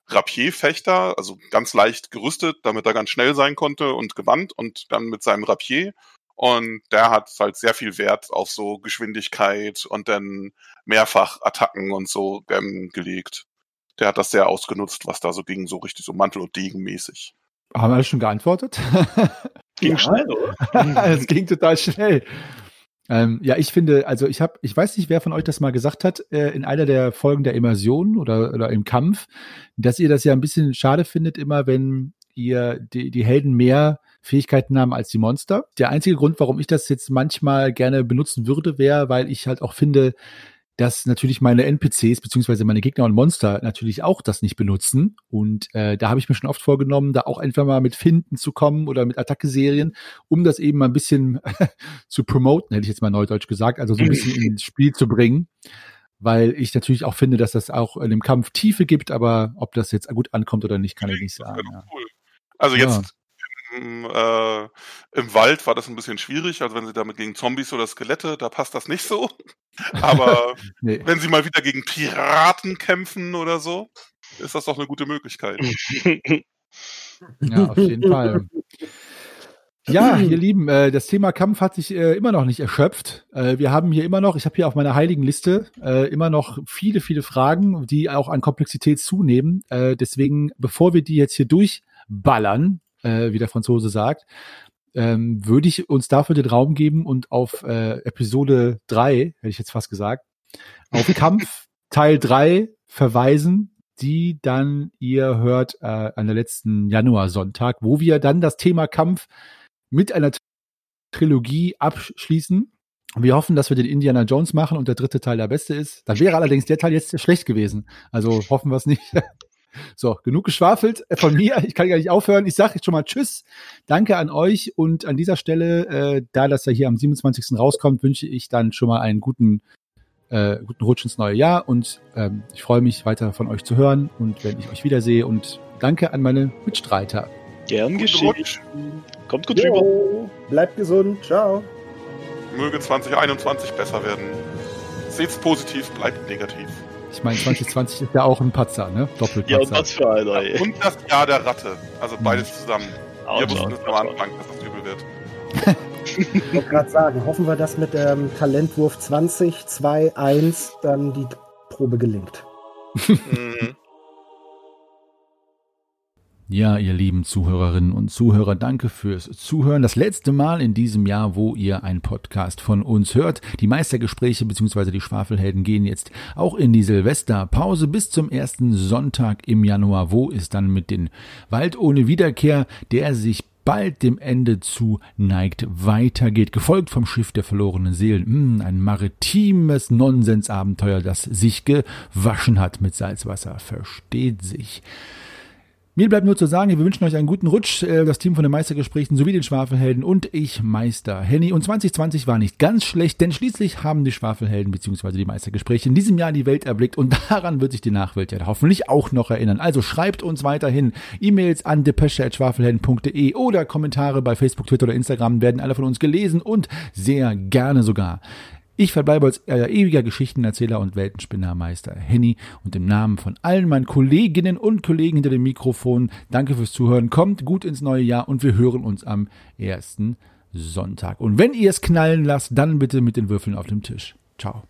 S4: Rapier-Fechter, also ganz leicht gerüstet, damit er ganz schnell sein konnte und gewandt und dann mit seinem Rapier. Und der hat halt sehr viel Wert auf so Geschwindigkeit und dann mehrfach Attacken und so ähm, gelegt. Der hat das sehr ausgenutzt, was da so ging, so richtig so Mantel- und Degen-mäßig.
S1: Haben wir alles schon geantwortet?
S2: ging ja. schnell, oder?
S1: es ging total schnell. Ähm, ja, ich finde, also ich habe, ich weiß nicht, wer von euch das mal gesagt hat, äh, in einer der Folgen der Immersion oder, oder im Kampf, dass ihr das ja ein bisschen schade findet, immer wenn ihr die, die Helden mehr Fähigkeiten haben als die Monster. Der einzige Grund, warum ich das jetzt manchmal gerne benutzen würde, wäre, weil ich halt auch finde, dass natürlich meine NPCs beziehungsweise meine Gegner und Monster natürlich auch das nicht benutzen. Und äh, da habe ich mir schon oft vorgenommen, da auch einfach mal mit Finden zu kommen oder mit Attacke-Serien, um das eben mal ein bisschen zu promoten, hätte ich jetzt mal neudeutsch gesagt, also so ein bisschen ins Spiel zu bringen. Weil ich natürlich auch finde, dass das auch in dem Kampf Tiefe gibt, aber ob das jetzt gut ankommt oder nicht, kann ich nicht sagen. Ja.
S4: Also jetzt äh, im Wald war das ein bisschen schwierig. Also wenn sie damit gegen Zombies oder Skelette, da passt das nicht so. Aber nee. wenn sie mal wieder gegen Piraten kämpfen oder so, ist das doch eine gute Möglichkeit.
S1: ja, auf jeden Fall. Ja, ihr Lieben, äh, das Thema Kampf hat sich äh, immer noch nicht erschöpft. Äh, wir haben hier immer noch, ich habe hier auf meiner heiligen Liste immer noch viele, viele Fragen, die auch an Komplexität zunehmen. Deswegen, bevor wir die jetzt hier durchballern, äh, wie der Franzose sagt, ähm, würde ich uns dafür den Raum geben und auf äh, Episode 3, hätte ich jetzt fast gesagt, auf Kampf Teil 3 verweisen, die dann ihr hört äh, an der letzten Januar-Sonntag, wo wir dann das Thema Kampf mit einer Trilogie abschließen. Wir hoffen, dass wir den Indiana Jones machen und der dritte Teil der beste ist. Dann wäre allerdings der Teil jetzt schlecht gewesen. Also hoffen wir es nicht. So, genug geschwafelt von mir. Ich kann gar nicht aufhören. Ich sage jetzt schon mal Tschüss. Danke an euch und an dieser Stelle, äh, da das ja hier am 27. rauskommt, wünsche ich dann schon mal einen guten, äh, guten Rutsch ins neue Jahr und ähm, ich freue mich weiter von euch zu hören und wenn ich euch wiedersehe und danke an meine Mitstreiter.
S2: Gern geschehen.
S3: Kommt gut rüber. Bleibt gesund. Ciao.
S4: Möge 2021 besser werden. Seht's positiv, bleibt negativ.
S1: Ich meine, 2020 ist ja auch ein Patzer, ne? Doppelpatzer. Ja, und
S2: was für einer, ey.
S4: Und das Jahr der Ratte. Also mhm. beides zusammen. Auch wir wussten es am Anfang, dass das übel wird.
S3: ich wollte gerade sagen, hoffen wir, dass mit dem Talentwurf 20, 2, 1 dann die Probe gelingt. Mhm.
S1: Ja, ihr lieben Zuhörerinnen und Zuhörer, danke fürs Zuhören. Das letzte Mal in diesem Jahr, wo ihr einen Podcast von uns hört. Die Meistergespräche bzw. die Schwafelhelden gehen jetzt auch in die Silvesterpause bis zum ersten Sonntag im Januar, wo es dann mit dem Wald ohne Wiederkehr, der sich bald dem Ende zu neigt, weitergeht, gefolgt vom Schiff der verlorenen Seelen. Hm, ein maritimes Nonsensabenteuer, das sich gewaschen hat mit Salzwasser, versteht sich. Mir bleibt nur zu sagen, wir wünschen euch einen guten Rutsch, äh, das Team von den Meistergesprächen sowie den Schwafelhelden und ich, Meister Henny. Und 2020 war nicht ganz schlecht, denn schließlich haben die Schwafelhelden bzw. die Meistergespräche in diesem Jahr die Welt erblickt und daran wird sich die Nachwelt ja hoffentlich auch noch erinnern. Also schreibt uns weiterhin E-Mails an depesche.schwafelhelden.de oder Kommentare bei Facebook, Twitter oder Instagram werden alle von uns gelesen und sehr gerne sogar. Ich verbleibe als äh, ewiger Geschichtenerzähler und Weltenspinnermeister Henny und im Namen von allen meinen Kolleginnen und Kollegen hinter dem Mikrofon danke fürs Zuhören. Kommt gut ins neue Jahr und wir hören uns am ersten Sonntag. Und wenn ihr es knallen lasst, dann bitte mit den Würfeln auf dem Tisch. Ciao.